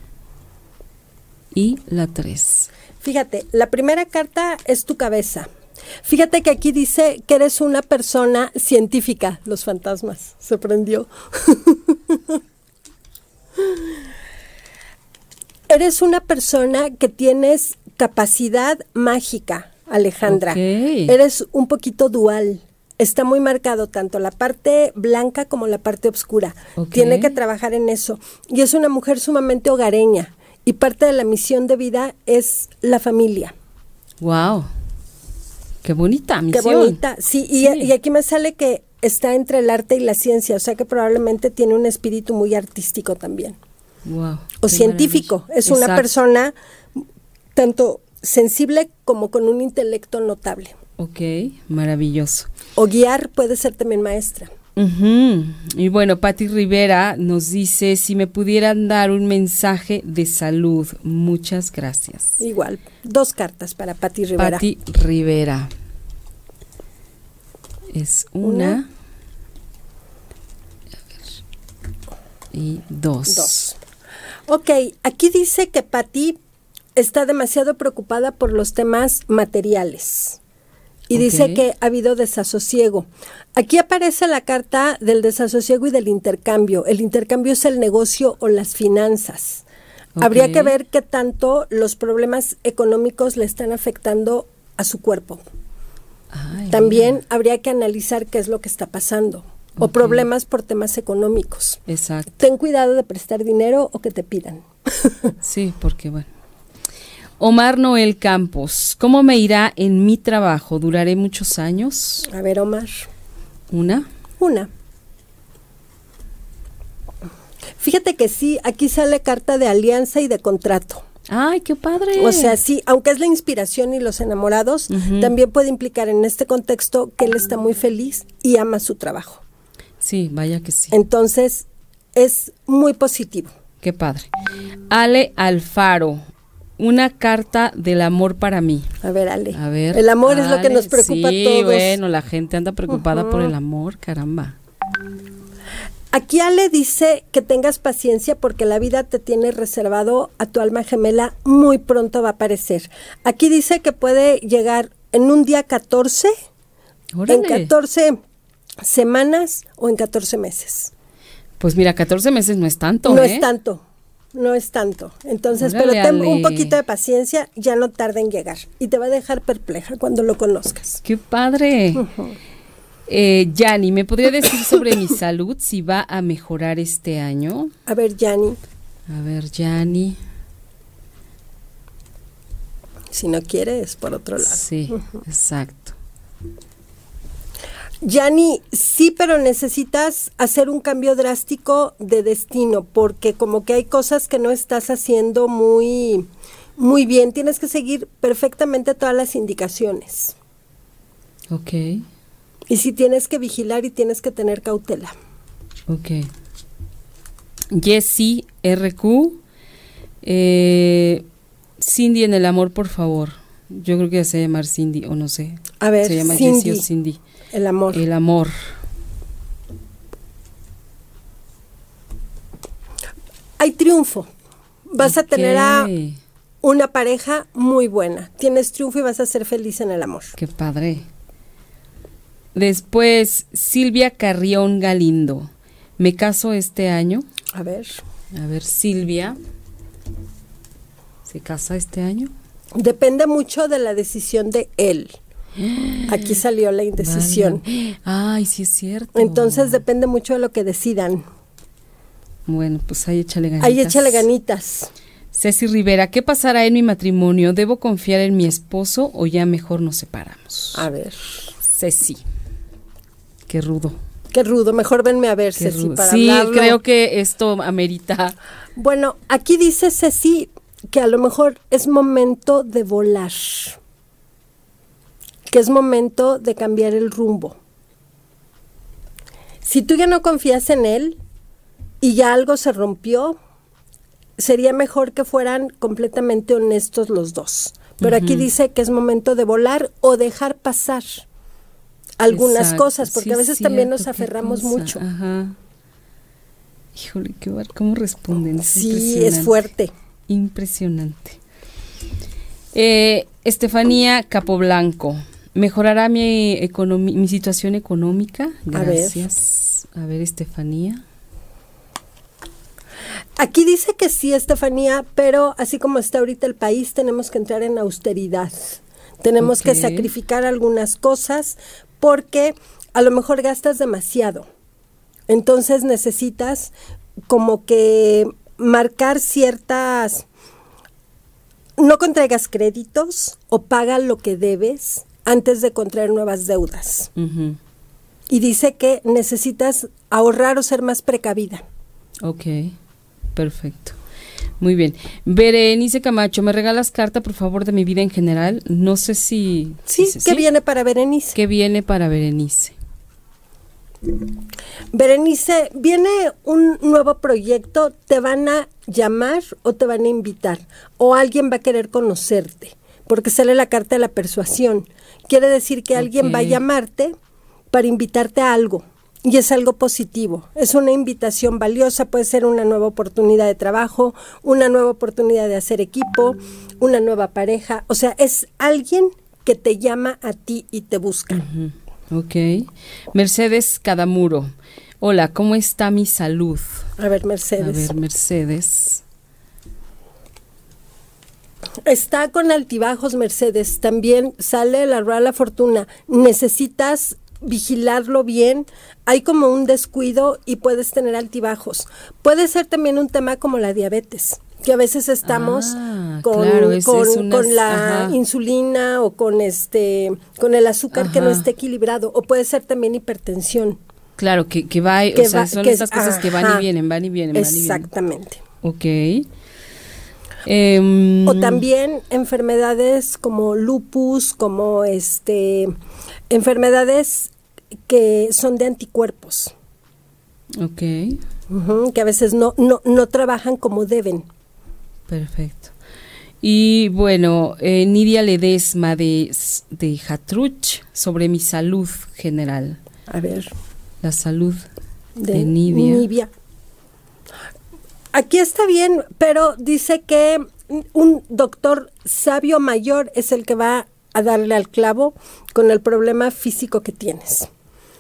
Y la tres. Fíjate, la primera carta es tu cabeza. Fíjate que aquí dice que eres una persona científica, los fantasmas. Se prendió. eres una persona que tienes capacidad mágica, Alejandra. Eres un poquito dual. Está muy marcado tanto la parte blanca como la parte oscura. Tiene que trabajar en eso. Y es una mujer sumamente hogareña. Y parte de la misión de vida es la familia. Wow. Qué bonita Qué misión. bonita. Sí, y, Sí. y aquí me sale que está entre el arte y la ciencia, o sea que probablemente tiene un espíritu muy artístico también. Wow. O qué científico. maravilla. Es una persona tanto sensible como con un intelecto notable. Ok, maravilloso. O guiar puede ser también maestra. Y bueno, Patti Rivera nos dice si me pudieran dar un mensaje de salud. Muchas gracias. Igual, dos cartas para Patti Rivera. Patti Rivera. Es una. Una. Y dos. Dos. Ok, aquí dice que Patti está demasiado preocupada por los temas materiales. Y dice que ha habido desasosiego. Aquí aparece la carta del desasosiego y del intercambio. El intercambio es el negocio o las finanzas. Habría que ver qué tanto los problemas económicos le están afectando a su cuerpo. Ay, También habría que analizar qué es lo que está pasando. O problemas por temas económicos. Exacto. Ten cuidado de prestar dinero o que te pidan. Sí, porque bueno. Omar Noel Campos, ¿cómo me irá en mi trabajo? ¿Duraré muchos años? A ver, Omar. ¿Una? Una. Fíjate que sí, aquí sale carta de alianza y de contrato. ¡Ay, qué padre! O sea, sí, aunque es la inspiración y los enamorados, también puede implicar en este contexto que él está muy feliz y ama su trabajo. Sí, vaya que sí. Entonces, es muy positivo. Qué padre. Ale Alfaro, una carta del amor para mí. A ver, Ale. A ver. El amor es lo que nos preocupa sí, a todos. bueno, la gente anda preocupada por el amor, caramba. Aquí Ale dice que tengas paciencia porque la vida te tiene reservado a tu alma gemela, muy pronto va a aparecer. Aquí dice que puede llegar en un día 14, en Órale. 14 semanas o en 14 meses. Pues mira, 14 meses no es tanto, no ¿eh? es tanto. No es tanto. Entonces, Órale, pero ten un poquito de paciencia, ya no tarda en llegar y te va a dejar perpleja cuando lo conozcas. ¡Qué padre! Eh, Yanni, ¿me podría decir sobre mi salud si va a mejorar este año? A ver, Yanni, A ver, Yanni. si no quieres, por otro lado. Sí, exacto. Yanni, sí, pero necesitas hacer un cambio drástico de destino, porque como que hay cosas que no estás haciendo muy, muy bien. Tienes que seguir perfectamente todas las indicaciones. Ok, Y sí tienes que vigilar y tienes que tener cautela. ok. Jessie RQ. Eh, Cindy en el amor, por favor. Yo creo que ya se va a llamar Cindy, o no sé. A ver, se llama Cindy, Jessie o Cindy. El amor. El amor. Hay triunfo. Vas a tener a una pareja muy buena. Tienes triunfo y vas a ser feliz en el amor. Qué padre. Después, Silvia Carrión Galindo. Me caso este año. A ver. A ver, Silvia. ¿Se casa este año? Depende mucho de la decisión de él. Aquí salió la indecisión. Ay, sí es cierto. Entonces depende mucho de lo que decidan. Bueno, pues ahí échale ganitas. Ahí échale ganitas. Ceci Rivera, ¿qué pasará en mi matrimonio? ¿Debo confiar en mi esposo o ya mejor nos separamos? A ver. Ceci. Qué rudo. Qué rudo. Mejor venme a ver, qué Ceci, rudo. para sí, hablarlo. creo que esto amerita. Bueno, aquí dice Ceci que a lo mejor es momento de volar. Que es momento de cambiar el rumbo. Si tú ya no confías en él y ya algo se rompió, sería mejor que fueran completamente honestos los dos. Pero aquí dice que es momento de volar o dejar pasar algunas Exacto. cosas, porque Sí a es veces también nos aferramos mucho. Ajá. Híjole, qué bar- ¿cómo responden? Es Sí, es fuerte. Impresionante. Eh, Estefanía Capoblanco. ¿Mejorará mi, economi- mi situación económica? A ver. Gracias. A ver, Estefanía. Aquí dice que sí, Estefanía, pero así como está ahorita el país, tenemos que entrar en austeridad. Tenemos que sacrificar algunas cosas porque a lo mejor gastas demasiado. Entonces necesitas como que marcar ciertas... No contraigas créditos o paga lo que debes antes de contraer nuevas deudas. Y dice que necesitas ahorrar o ser más precavida. Ok, perfecto. Muy bien. Berenice Camacho, ¿me regalas carta, por favor, de mi vida en general? No sé si... Sí, que viene para Berenice. ¿Qué viene para Berenice? Berenice, viene un nuevo proyecto, te van a llamar o te van a invitar, o alguien va a querer conocerte, porque sale la carta de la persuasión. Quiere decir que alguien va a llamarte para invitarte a algo, y es algo positivo. Es una invitación valiosa, puede ser una nueva oportunidad de trabajo, una nueva oportunidad de hacer equipo, una nueva pareja, o sea, es alguien que te llama a ti y te busca. Ok. Mercedes Cadamuro. Hola, ¿cómo está mi salud? A ver, A Mercedes. ver, Mercedes. Está con altibajos, Mercedes. También sale la rueda la fortuna. Necesitas vigilarlo bien. Hay como un descuido y puedes tener altibajos. Puede ser también un tema como la diabetes, que a veces estamos Ah, con, claro, es- con- es unas- con la ajá. insulina o con este con el azúcar que no esté equilibrado. O puede ser también hipertensión. Claro, que, que va, que o sea, va- son que- estas cosas que van y vienen, van y vienen, van y vienen. Exactamente. Ok. Em, O también enfermedades como lupus, como este enfermedades que son de anticuerpos, Ok, que a veces no, no, no trabajan como deben. perfecto. Y bueno, eh, Nidia Ledesma de, de Hatruch sobre mi salud general. A ver, La salud de, de Nidia. Aquí está bien, pero dice que un doctor sabio mayor es el que va a darle al clavo con el problema físico que tienes.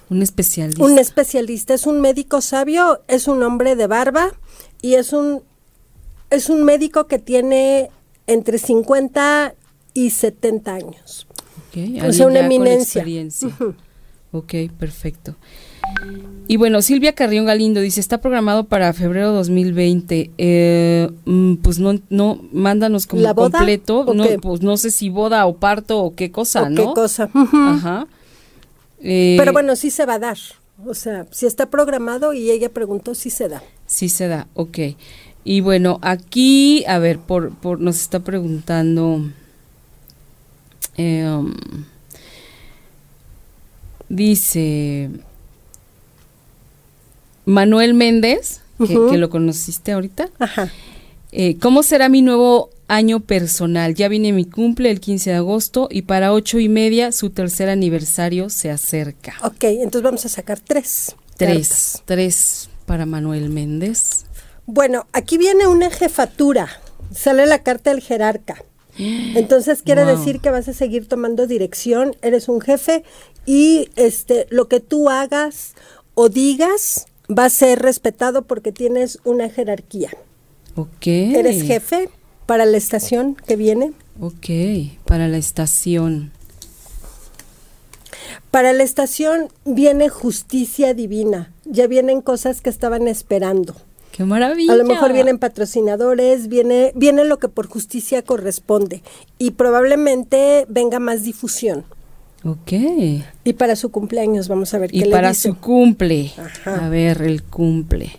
Un especialista. Un especialista, es un médico sabio, es un hombre de barba y es un es un médico que tiene entre 50 y 70 años. Ok, O sea, una. Ok, perfecto. Y bueno, Silvia Carrión Galindo dice, está programado para febrero 2020. Eh, mm, pues no, no, mándanos como ¿La boda? completo. ¿O No, qué? pues no sé si boda o parto o qué cosa, ¿O ¿no? qué cosa? Ajá. Eh, Pero bueno, sí se va a dar. O sea, si está programado y ella preguntó, sí se da. Sí se da, ok. Y bueno, aquí, a ver, por, por nos está preguntando. em, dice Manuel Méndez, que, lo conociste ahorita. Ajá. eh, ¿Cómo será mi nuevo año personal? Ya viene mi cumple el 15 de agosto y para ocho y media su tercer aniversario se acerca. Ok, entonces vamos a sacar tres. Tres, cartas. tres para Manuel Méndez. Bueno, aquí viene una jefatura. Sale la carta del jerarca. Entonces quiere Wow. decir que vas a seguir tomando dirección, eres un jefe y este lo que tú hagas o digas va a ser respetado porque tienes una jerarquía. Ok. Eres jefe para la estación que viene. Ok, para la estación. Para la estación viene justicia divina. Ya vienen cosas que estaban esperando. ¡Qué maravilla! A lo mejor vienen patrocinadores, viene, viene lo que por justicia corresponde y probablemente venga más difusión. Ok. Y para su cumpleaños vamos a ver Y qué le para dice. su cumple. Ajá. A ver, el cumple.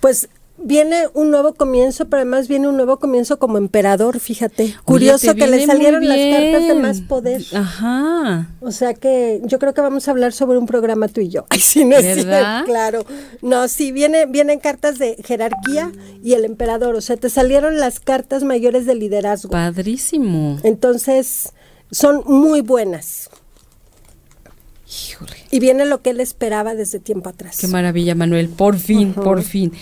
Pues viene un nuevo comienzo, pero además viene un nuevo comienzo como emperador, fíjate. Curioso Oye, que le salieron las cartas de más poder. Ajá. O sea que yo creo que vamos a hablar sobre un programa tú y yo. Ay, sí, no es ¿Verdad? cierto, claro. No, sí, viene, vienen cartas de jerarquía y el emperador. O sea, te salieron las cartas mayores de liderazgo. Padrísimo. Entonces, son muy buenas. Híjole. Y viene lo que él esperaba desde tiempo atrás. Qué maravilla, Manuel. Por fin, por fin.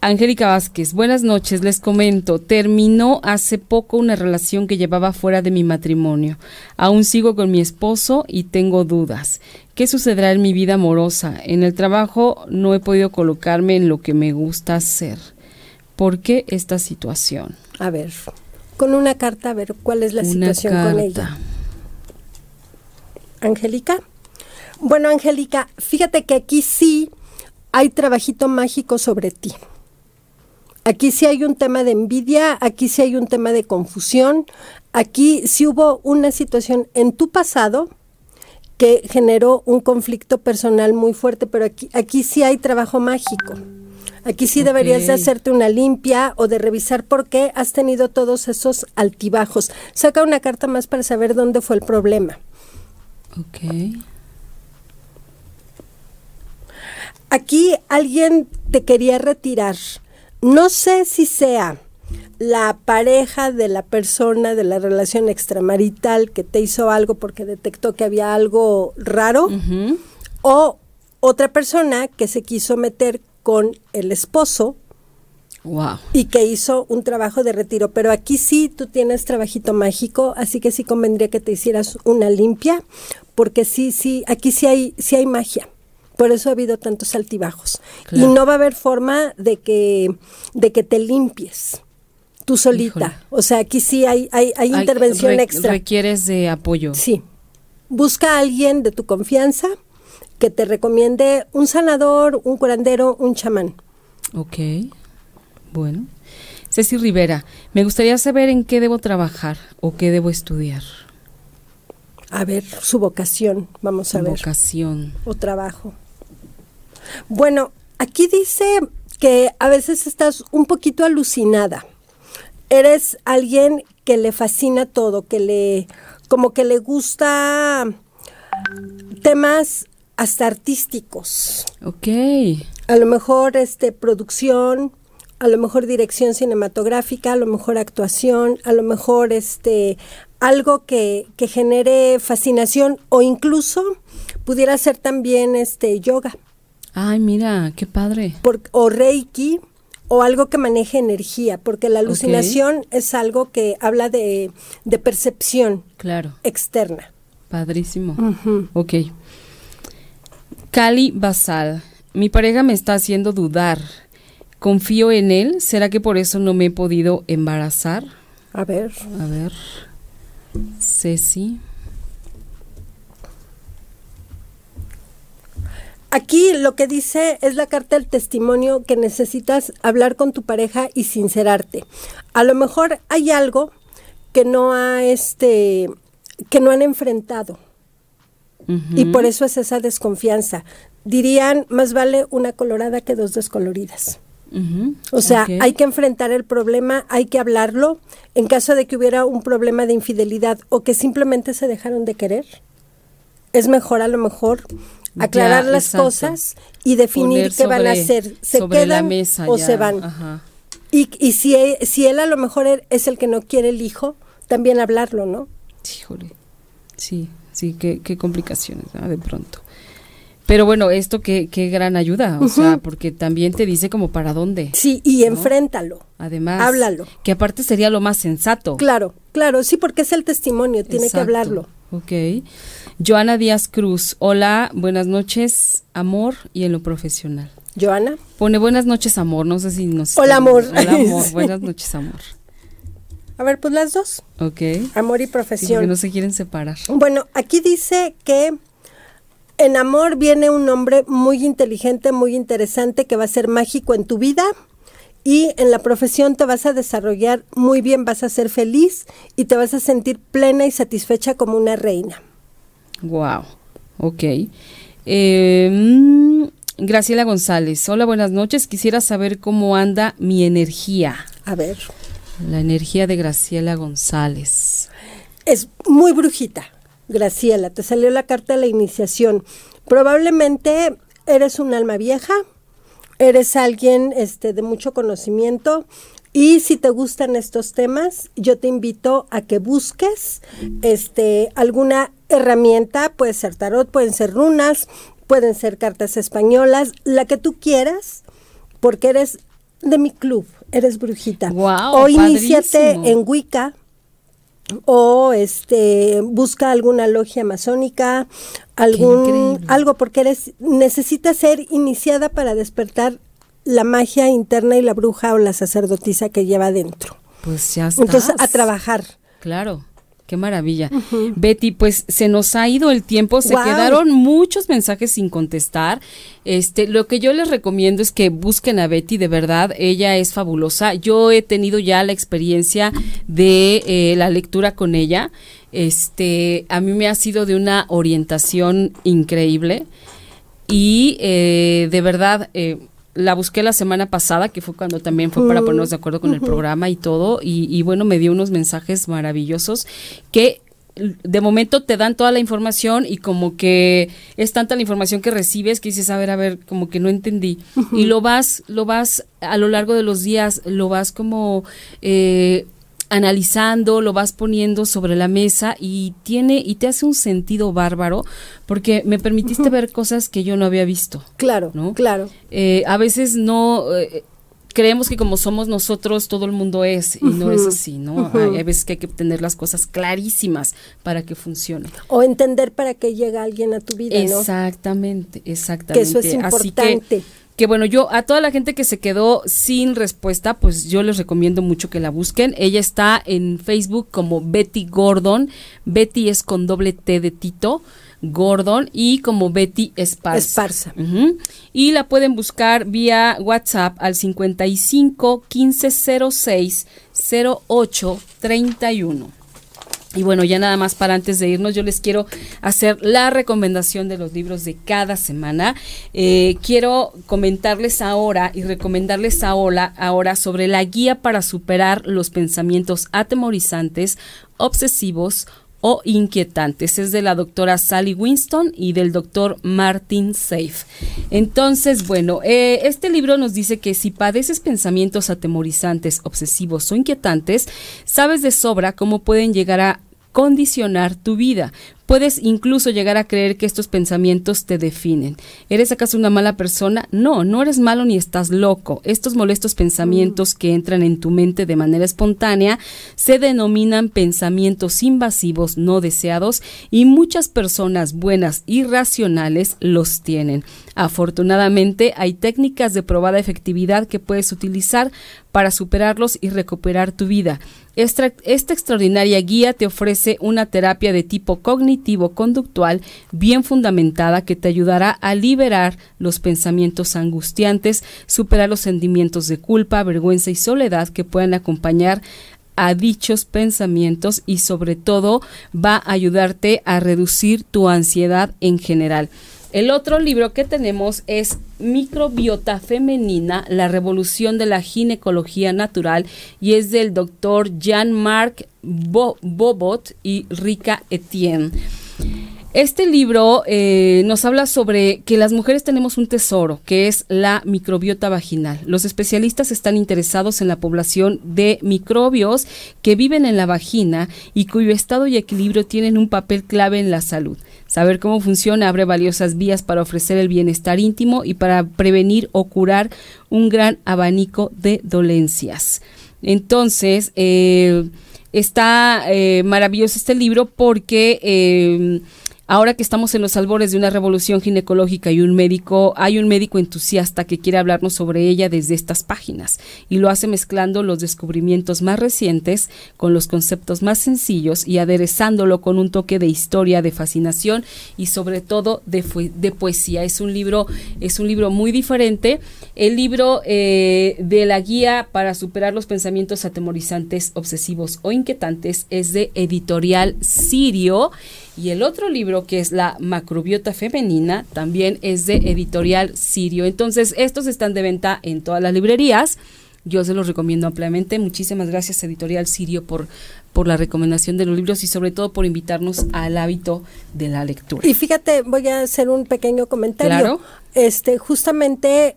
Angélica Vázquez, buenas noches. Les comento, terminó hace poco una relación que llevaba fuera de mi matrimonio. Aún sigo con mi esposo y tengo dudas. ¿Qué sucederá en mi vida amorosa? En el trabajo no he podido colocarme en lo que me gusta hacer. ¿Por qué esta situación? A ver, con una carta, a ver cuál es la Una situación con ella. Angélica. Bueno, Angélica, fíjate que aquí sí hay trabajito mágico sobre ti. Aquí sí hay un tema de envidia, aquí sí hay un tema de confusión, aquí sí hubo una situación en tu pasado que generó un conflicto personal muy fuerte, pero aquí, aquí sí hay trabajo mágico. Aquí sí deberías de hacerte una limpia o de revisar por qué has tenido todos esos altibajos. Saca una carta más para saber dónde fue el problema. Ok. Aquí alguien te quería retirar. No sé si sea la pareja de la persona de la relación extramarital que te hizo algo porque detectó que había algo raro o otra persona que se quiso meter con el esposo Wow. y que hizo un trabajo de retiro. Pero aquí sí tú tienes trabajito mágico, así que sí convendría que te hicieras una limpia, porque sí, sí, aquí sí hay, sí hay magia. Por eso ha habido tantos altibajos. Claro. Y no va a haber forma de que, de que te limpies tú solita. Híjole. O sea, aquí sí hay, hay, hay Ay, intervención re- extra. Requieres de apoyo. Sí. Busca a alguien de tu confianza que te recomiende un sanador, un curandero, un chamán. Ok, bueno. Ceci Rivera, me gustaría saber en qué debo trabajar o qué debo estudiar. A ver, su vocación, vamos a ver. Vocación. o trabajo. Bueno, aquí dice que a veces estás un poquito alucinada. Eres alguien que le fascina todo, que le como que le gusta temas hasta artísticos. Ok, A lo mejor este producción, a lo mejor dirección cinematográfica, a lo mejor actuación, a lo mejor este algo que, que genere fascinación o incluso pudiera ser también este yoga ay, mira, qué padre. por- o reiki o algo que maneje energía, porque la alucinación es algo que habla de, de percepción Claro, externa. padrísimo. Ok. Cali Basal, mi pareja me está haciendo dudar. confío en él. ¿Será que por eso no me he podido embarazar? A ver. A ver. Ceci. Aquí lo que dice es la carta del testimonio que necesitas hablar con tu pareja y sincerarte. A lo mejor hay algo que no ha este que no han enfrentado. Y por eso es esa desconfianza. Dirían, más vale una colorada que dos descoloridas. O sea, hay que enfrentar el problema, hay que hablarlo. En caso de que hubiera un problema de infidelidad o que simplemente se dejaron de querer, es mejor a lo mejor aclarar las cosas y definir qué van a hacer. ¿Se quedan o se van? Y, y si, si él a lo mejor es el que no quiere el hijo, también hablarlo, ¿no? Híjole. Sí, sí, qué, qué complicaciones, de pronto. Pero bueno, esto qué, qué gran ayuda, o sea, porque también te dice como para dónde. Sí, y enfréntalo. Además, háblalo. Que aparte sería lo más sensato. Claro, claro, sí, porque es el testimonio, tiene que hablarlo. Ok. Joana Díaz Cruz, hola, buenas noches, amor y en lo profesional. Joana. Pone buenas noches, amor, no sé si nos... Hola, amor. Hola, amor, buenas noches, amor. A ver, pues las dos. Ok. Amor y profesión. que no se quieren separar. Bueno, aquí dice que en amor viene un hombre muy inteligente, muy interesante, que va a ser mágico en tu vida. Y en la profesión te vas a desarrollar muy bien, vas a ser feliz y te vas a sentir plena y satisfecha como una reina. Wow, ok. Eh, Graciela González, hola, buenas noches. Quisiera saber cómo anda mi energía. A ver. La energía de Graciela González. Es muy brujita. Graciela, te salió la carta de la iniciación. Probablemente eres un alma vieja, eres alguien este, de mucho conocimiento y si te gustan estos temas, yo te invito a que busques este, alguna herramienta, puede ser tarot, pueden ser runas, pueden ser cartas españolas, la que tú quieras, porque eres de mi club, eres brujita. o iníciate en Wicca, o este busca alguna logia masónica, algún algo porque eres necesitas ser iniciada para despertar la magia interna y la bruja o la sacerdotisa que lleva dentro. Pues ya está. Entonces a trabajar. Claro. Qué maravilla. Betty, pues se nos ha ido el tiempo, se quedaron muchos mensajes sin contestar. Este, lo que yo les recomiendo es que busquen a Betty, de verdad, ella es fabulosa. Yo he tenido ya la experiencia de eh, la lectura con ella. Este, a mí me ha sido de una orientación increíble y eh, de verdad eh, la busqué la semana pasada, que fue cuando también fue para ponernos de acuerdo con el programa y todo, y, bueno, me dio unos mensajes maravillosos que de momento te dan toda la información y como que es tanta la información que recibes que dices, a ver, a ver, como que no entendí. Y lo vas, lo vas a lo largo de los días, lo vas como eh, analizando, lo vas poniendo sobre la mesa y tiene y te hace un sentido bárbaro porque me permitiste ver cosas que yo no había visto. Claro, ¿no? Claro. Eh, a veces no eh, creemos que como somos nosotros todo el mundo es y no es así, ¿no? hay, veces que hay que tener las cosas clarísimas para que funcione. O entender para qué llega alguien a tu vida, Exactamente, exactamente. Que eso es importante que bueno, yo a toda la gente que se quedó sin respuesta, pues yo les recomiendo mucho que la busquen. Ella está en Facebook como Betty Gordon. Betty es con doble T de Tito. Gordon y como Betty Esparza. Esparza. Y la pueden buscar vía WhatsApp al 55 1506 08 31. Y bueno, ya nada más para antes de irnos, yo les quiero hacer la recomendación de los libros de cada semana. Eh, quiero comentarles ahora y recomendarles ahora, ahora sobre la guía para superar los pensamientos atemorizantes, obsesivos o inquietantes. Es de la doctora Sally Winston y del doctor Martin Safe. Entonces, bueno, eh, este libro nos dice que si padeces pensamientos atemorizantes, obsesivos o inquietantes, sabes de sobra cómo pueden llegar a condicionar tu vida. Puedes incluso llegar a creer que estos pensamientos te definen. ¿Eres acaso una mala persona? No, no eres malo ni estás loco. Estos molestos pensamientos que entran en tu mente de manera espontánea se denominan pensamientos invasivos no deseados y muchas personas buenas y racionales los tienen. Afortunadamente, hay técnicas de probada efectividad que puedes utilizar para superarlos y recuperar tu vida. Esta, extraordinaria guía te ofrece una terapia de tipo cognitivo-conductual bien fundamentada que te ayudará a liberar los pensamientos angustiantes, superar los sentimientos de culpa, vergüenza y soledad que puedan acompañar a dichos pensamientos y sobre todo va a ayudarte a reducir tu ansiedad en general. El otro libro que tenemos es Microbiota Femenina, la revolución de la ginecología natural y es del doctor Jean-Marc Bobot y Rika Etienne. Este libro eh, nos habla sobre que las mujeres tenemos un tesoro, que es la microbiota vaginal. Los especialistas están interesados en la población de microbios que viven en la vagina y cuyo estado y equilibrio tienen un papel clave en la salud. Saber cómo funciona abre valiosas vías para ofrecer el bienestar íntimo y para prevenir o curar un gran abanico de dolencias. Entonces, eh, está eh, maravilloso este libro porque Ahora que estamos en los albores de una revolución ginecológica y un médico, hay un médico entusiasta que quiere hablarnos sobre ella desde estas páginas y lo hace mezclando los descubrimientos más recientes con los conceptos más sencillos y aderezándolo con un toque de historia, de fascinación y sobre todo de, poesía. Es un libro, es un libro muy diferente. El libro eh, de la guía para superar los pensamientos atemorizantes, obsesivos o inquietantes es de Editorial Sirio y el otro libro, que es La macrobiota femenina, también es de editorial Sirio. Entonces, estos están de venta en todas las librerías. Yo se los recomiendo ampliamente. Muchísimas gracias, Editorial Sirio, por, por la recomendación de los libros y sobre todo por invitarnos al hábito de la lectura. Y fíjate, voy a hacer un pequeño comentario. Claro. Este, justamente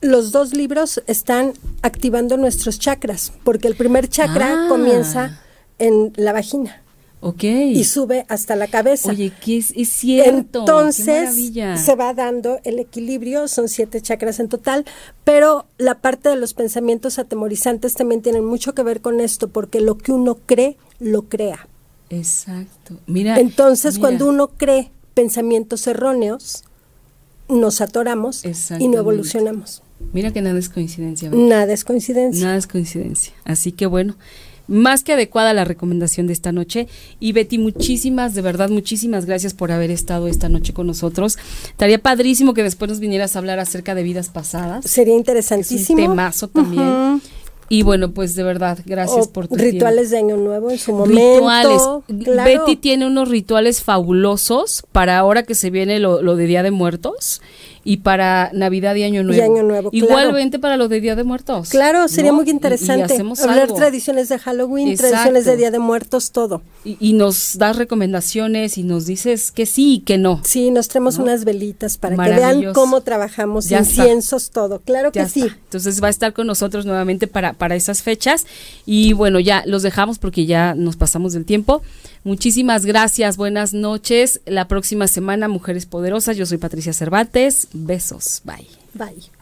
los dos libros están activando nuestros chakras, porque el primer chakra ah. comienza en la vagina. Ok. Y sube hasta la cabeza. Oye, que es, cierto. Entonces se va dando el equilibrio, son siete chakras en total, pero la parte de los pensamientos atemorizantes también tienen mucho que ver con esto, porque lo que uno cree, lo crea. Exacto. Mira. Entonces, cuando uno cree pensamientos erróneos, nos atoramos y no evolucionamos. Mira que nada es coincidencia. Nada es coincidencia. Nada es coincidencia. Así que bueno, más que adecuada la recomendación de esta noche. Y Betty, muchísimas, de verdad, muchísimas gracias por haber estado esta noche con nosotros. Estaría padrísimo que después nos vinieras a hablar acerca de vidas pasadas. Sería interesantísimo. un temazo también. Y bueno, pues de verdad, gracias por tu Rituales de Año Nuevo en su momento. Rituales. Betty tiene unos rituales fabulosos para ahora que se viene lo, lo de Día de Muertos y para Navidad y Año Nuevo. Y Año Nuevo Igualmente para los de Día de Muertos. Claro, sería muy interesante. Hablar tradiciones de Halloween, tradiciones de Día de Muertos, todo. Y, nos das recomendaciones y nos dices que sí y que no. Sí, nos traemos unas velitas para que vean cómo trabajamos, inciensos, todo. Claro que sí. Entonces va a estar con nosotros nuevamente para, para esas fechas. Y bueno, ya los dejamos porque ya nos pasamos del tiempo. Muchísimas gracias, buenas noches. La próxima semana, Mujeres Poderosas. Yo soy Patricia Cervantes. Besos. Bye. Bye.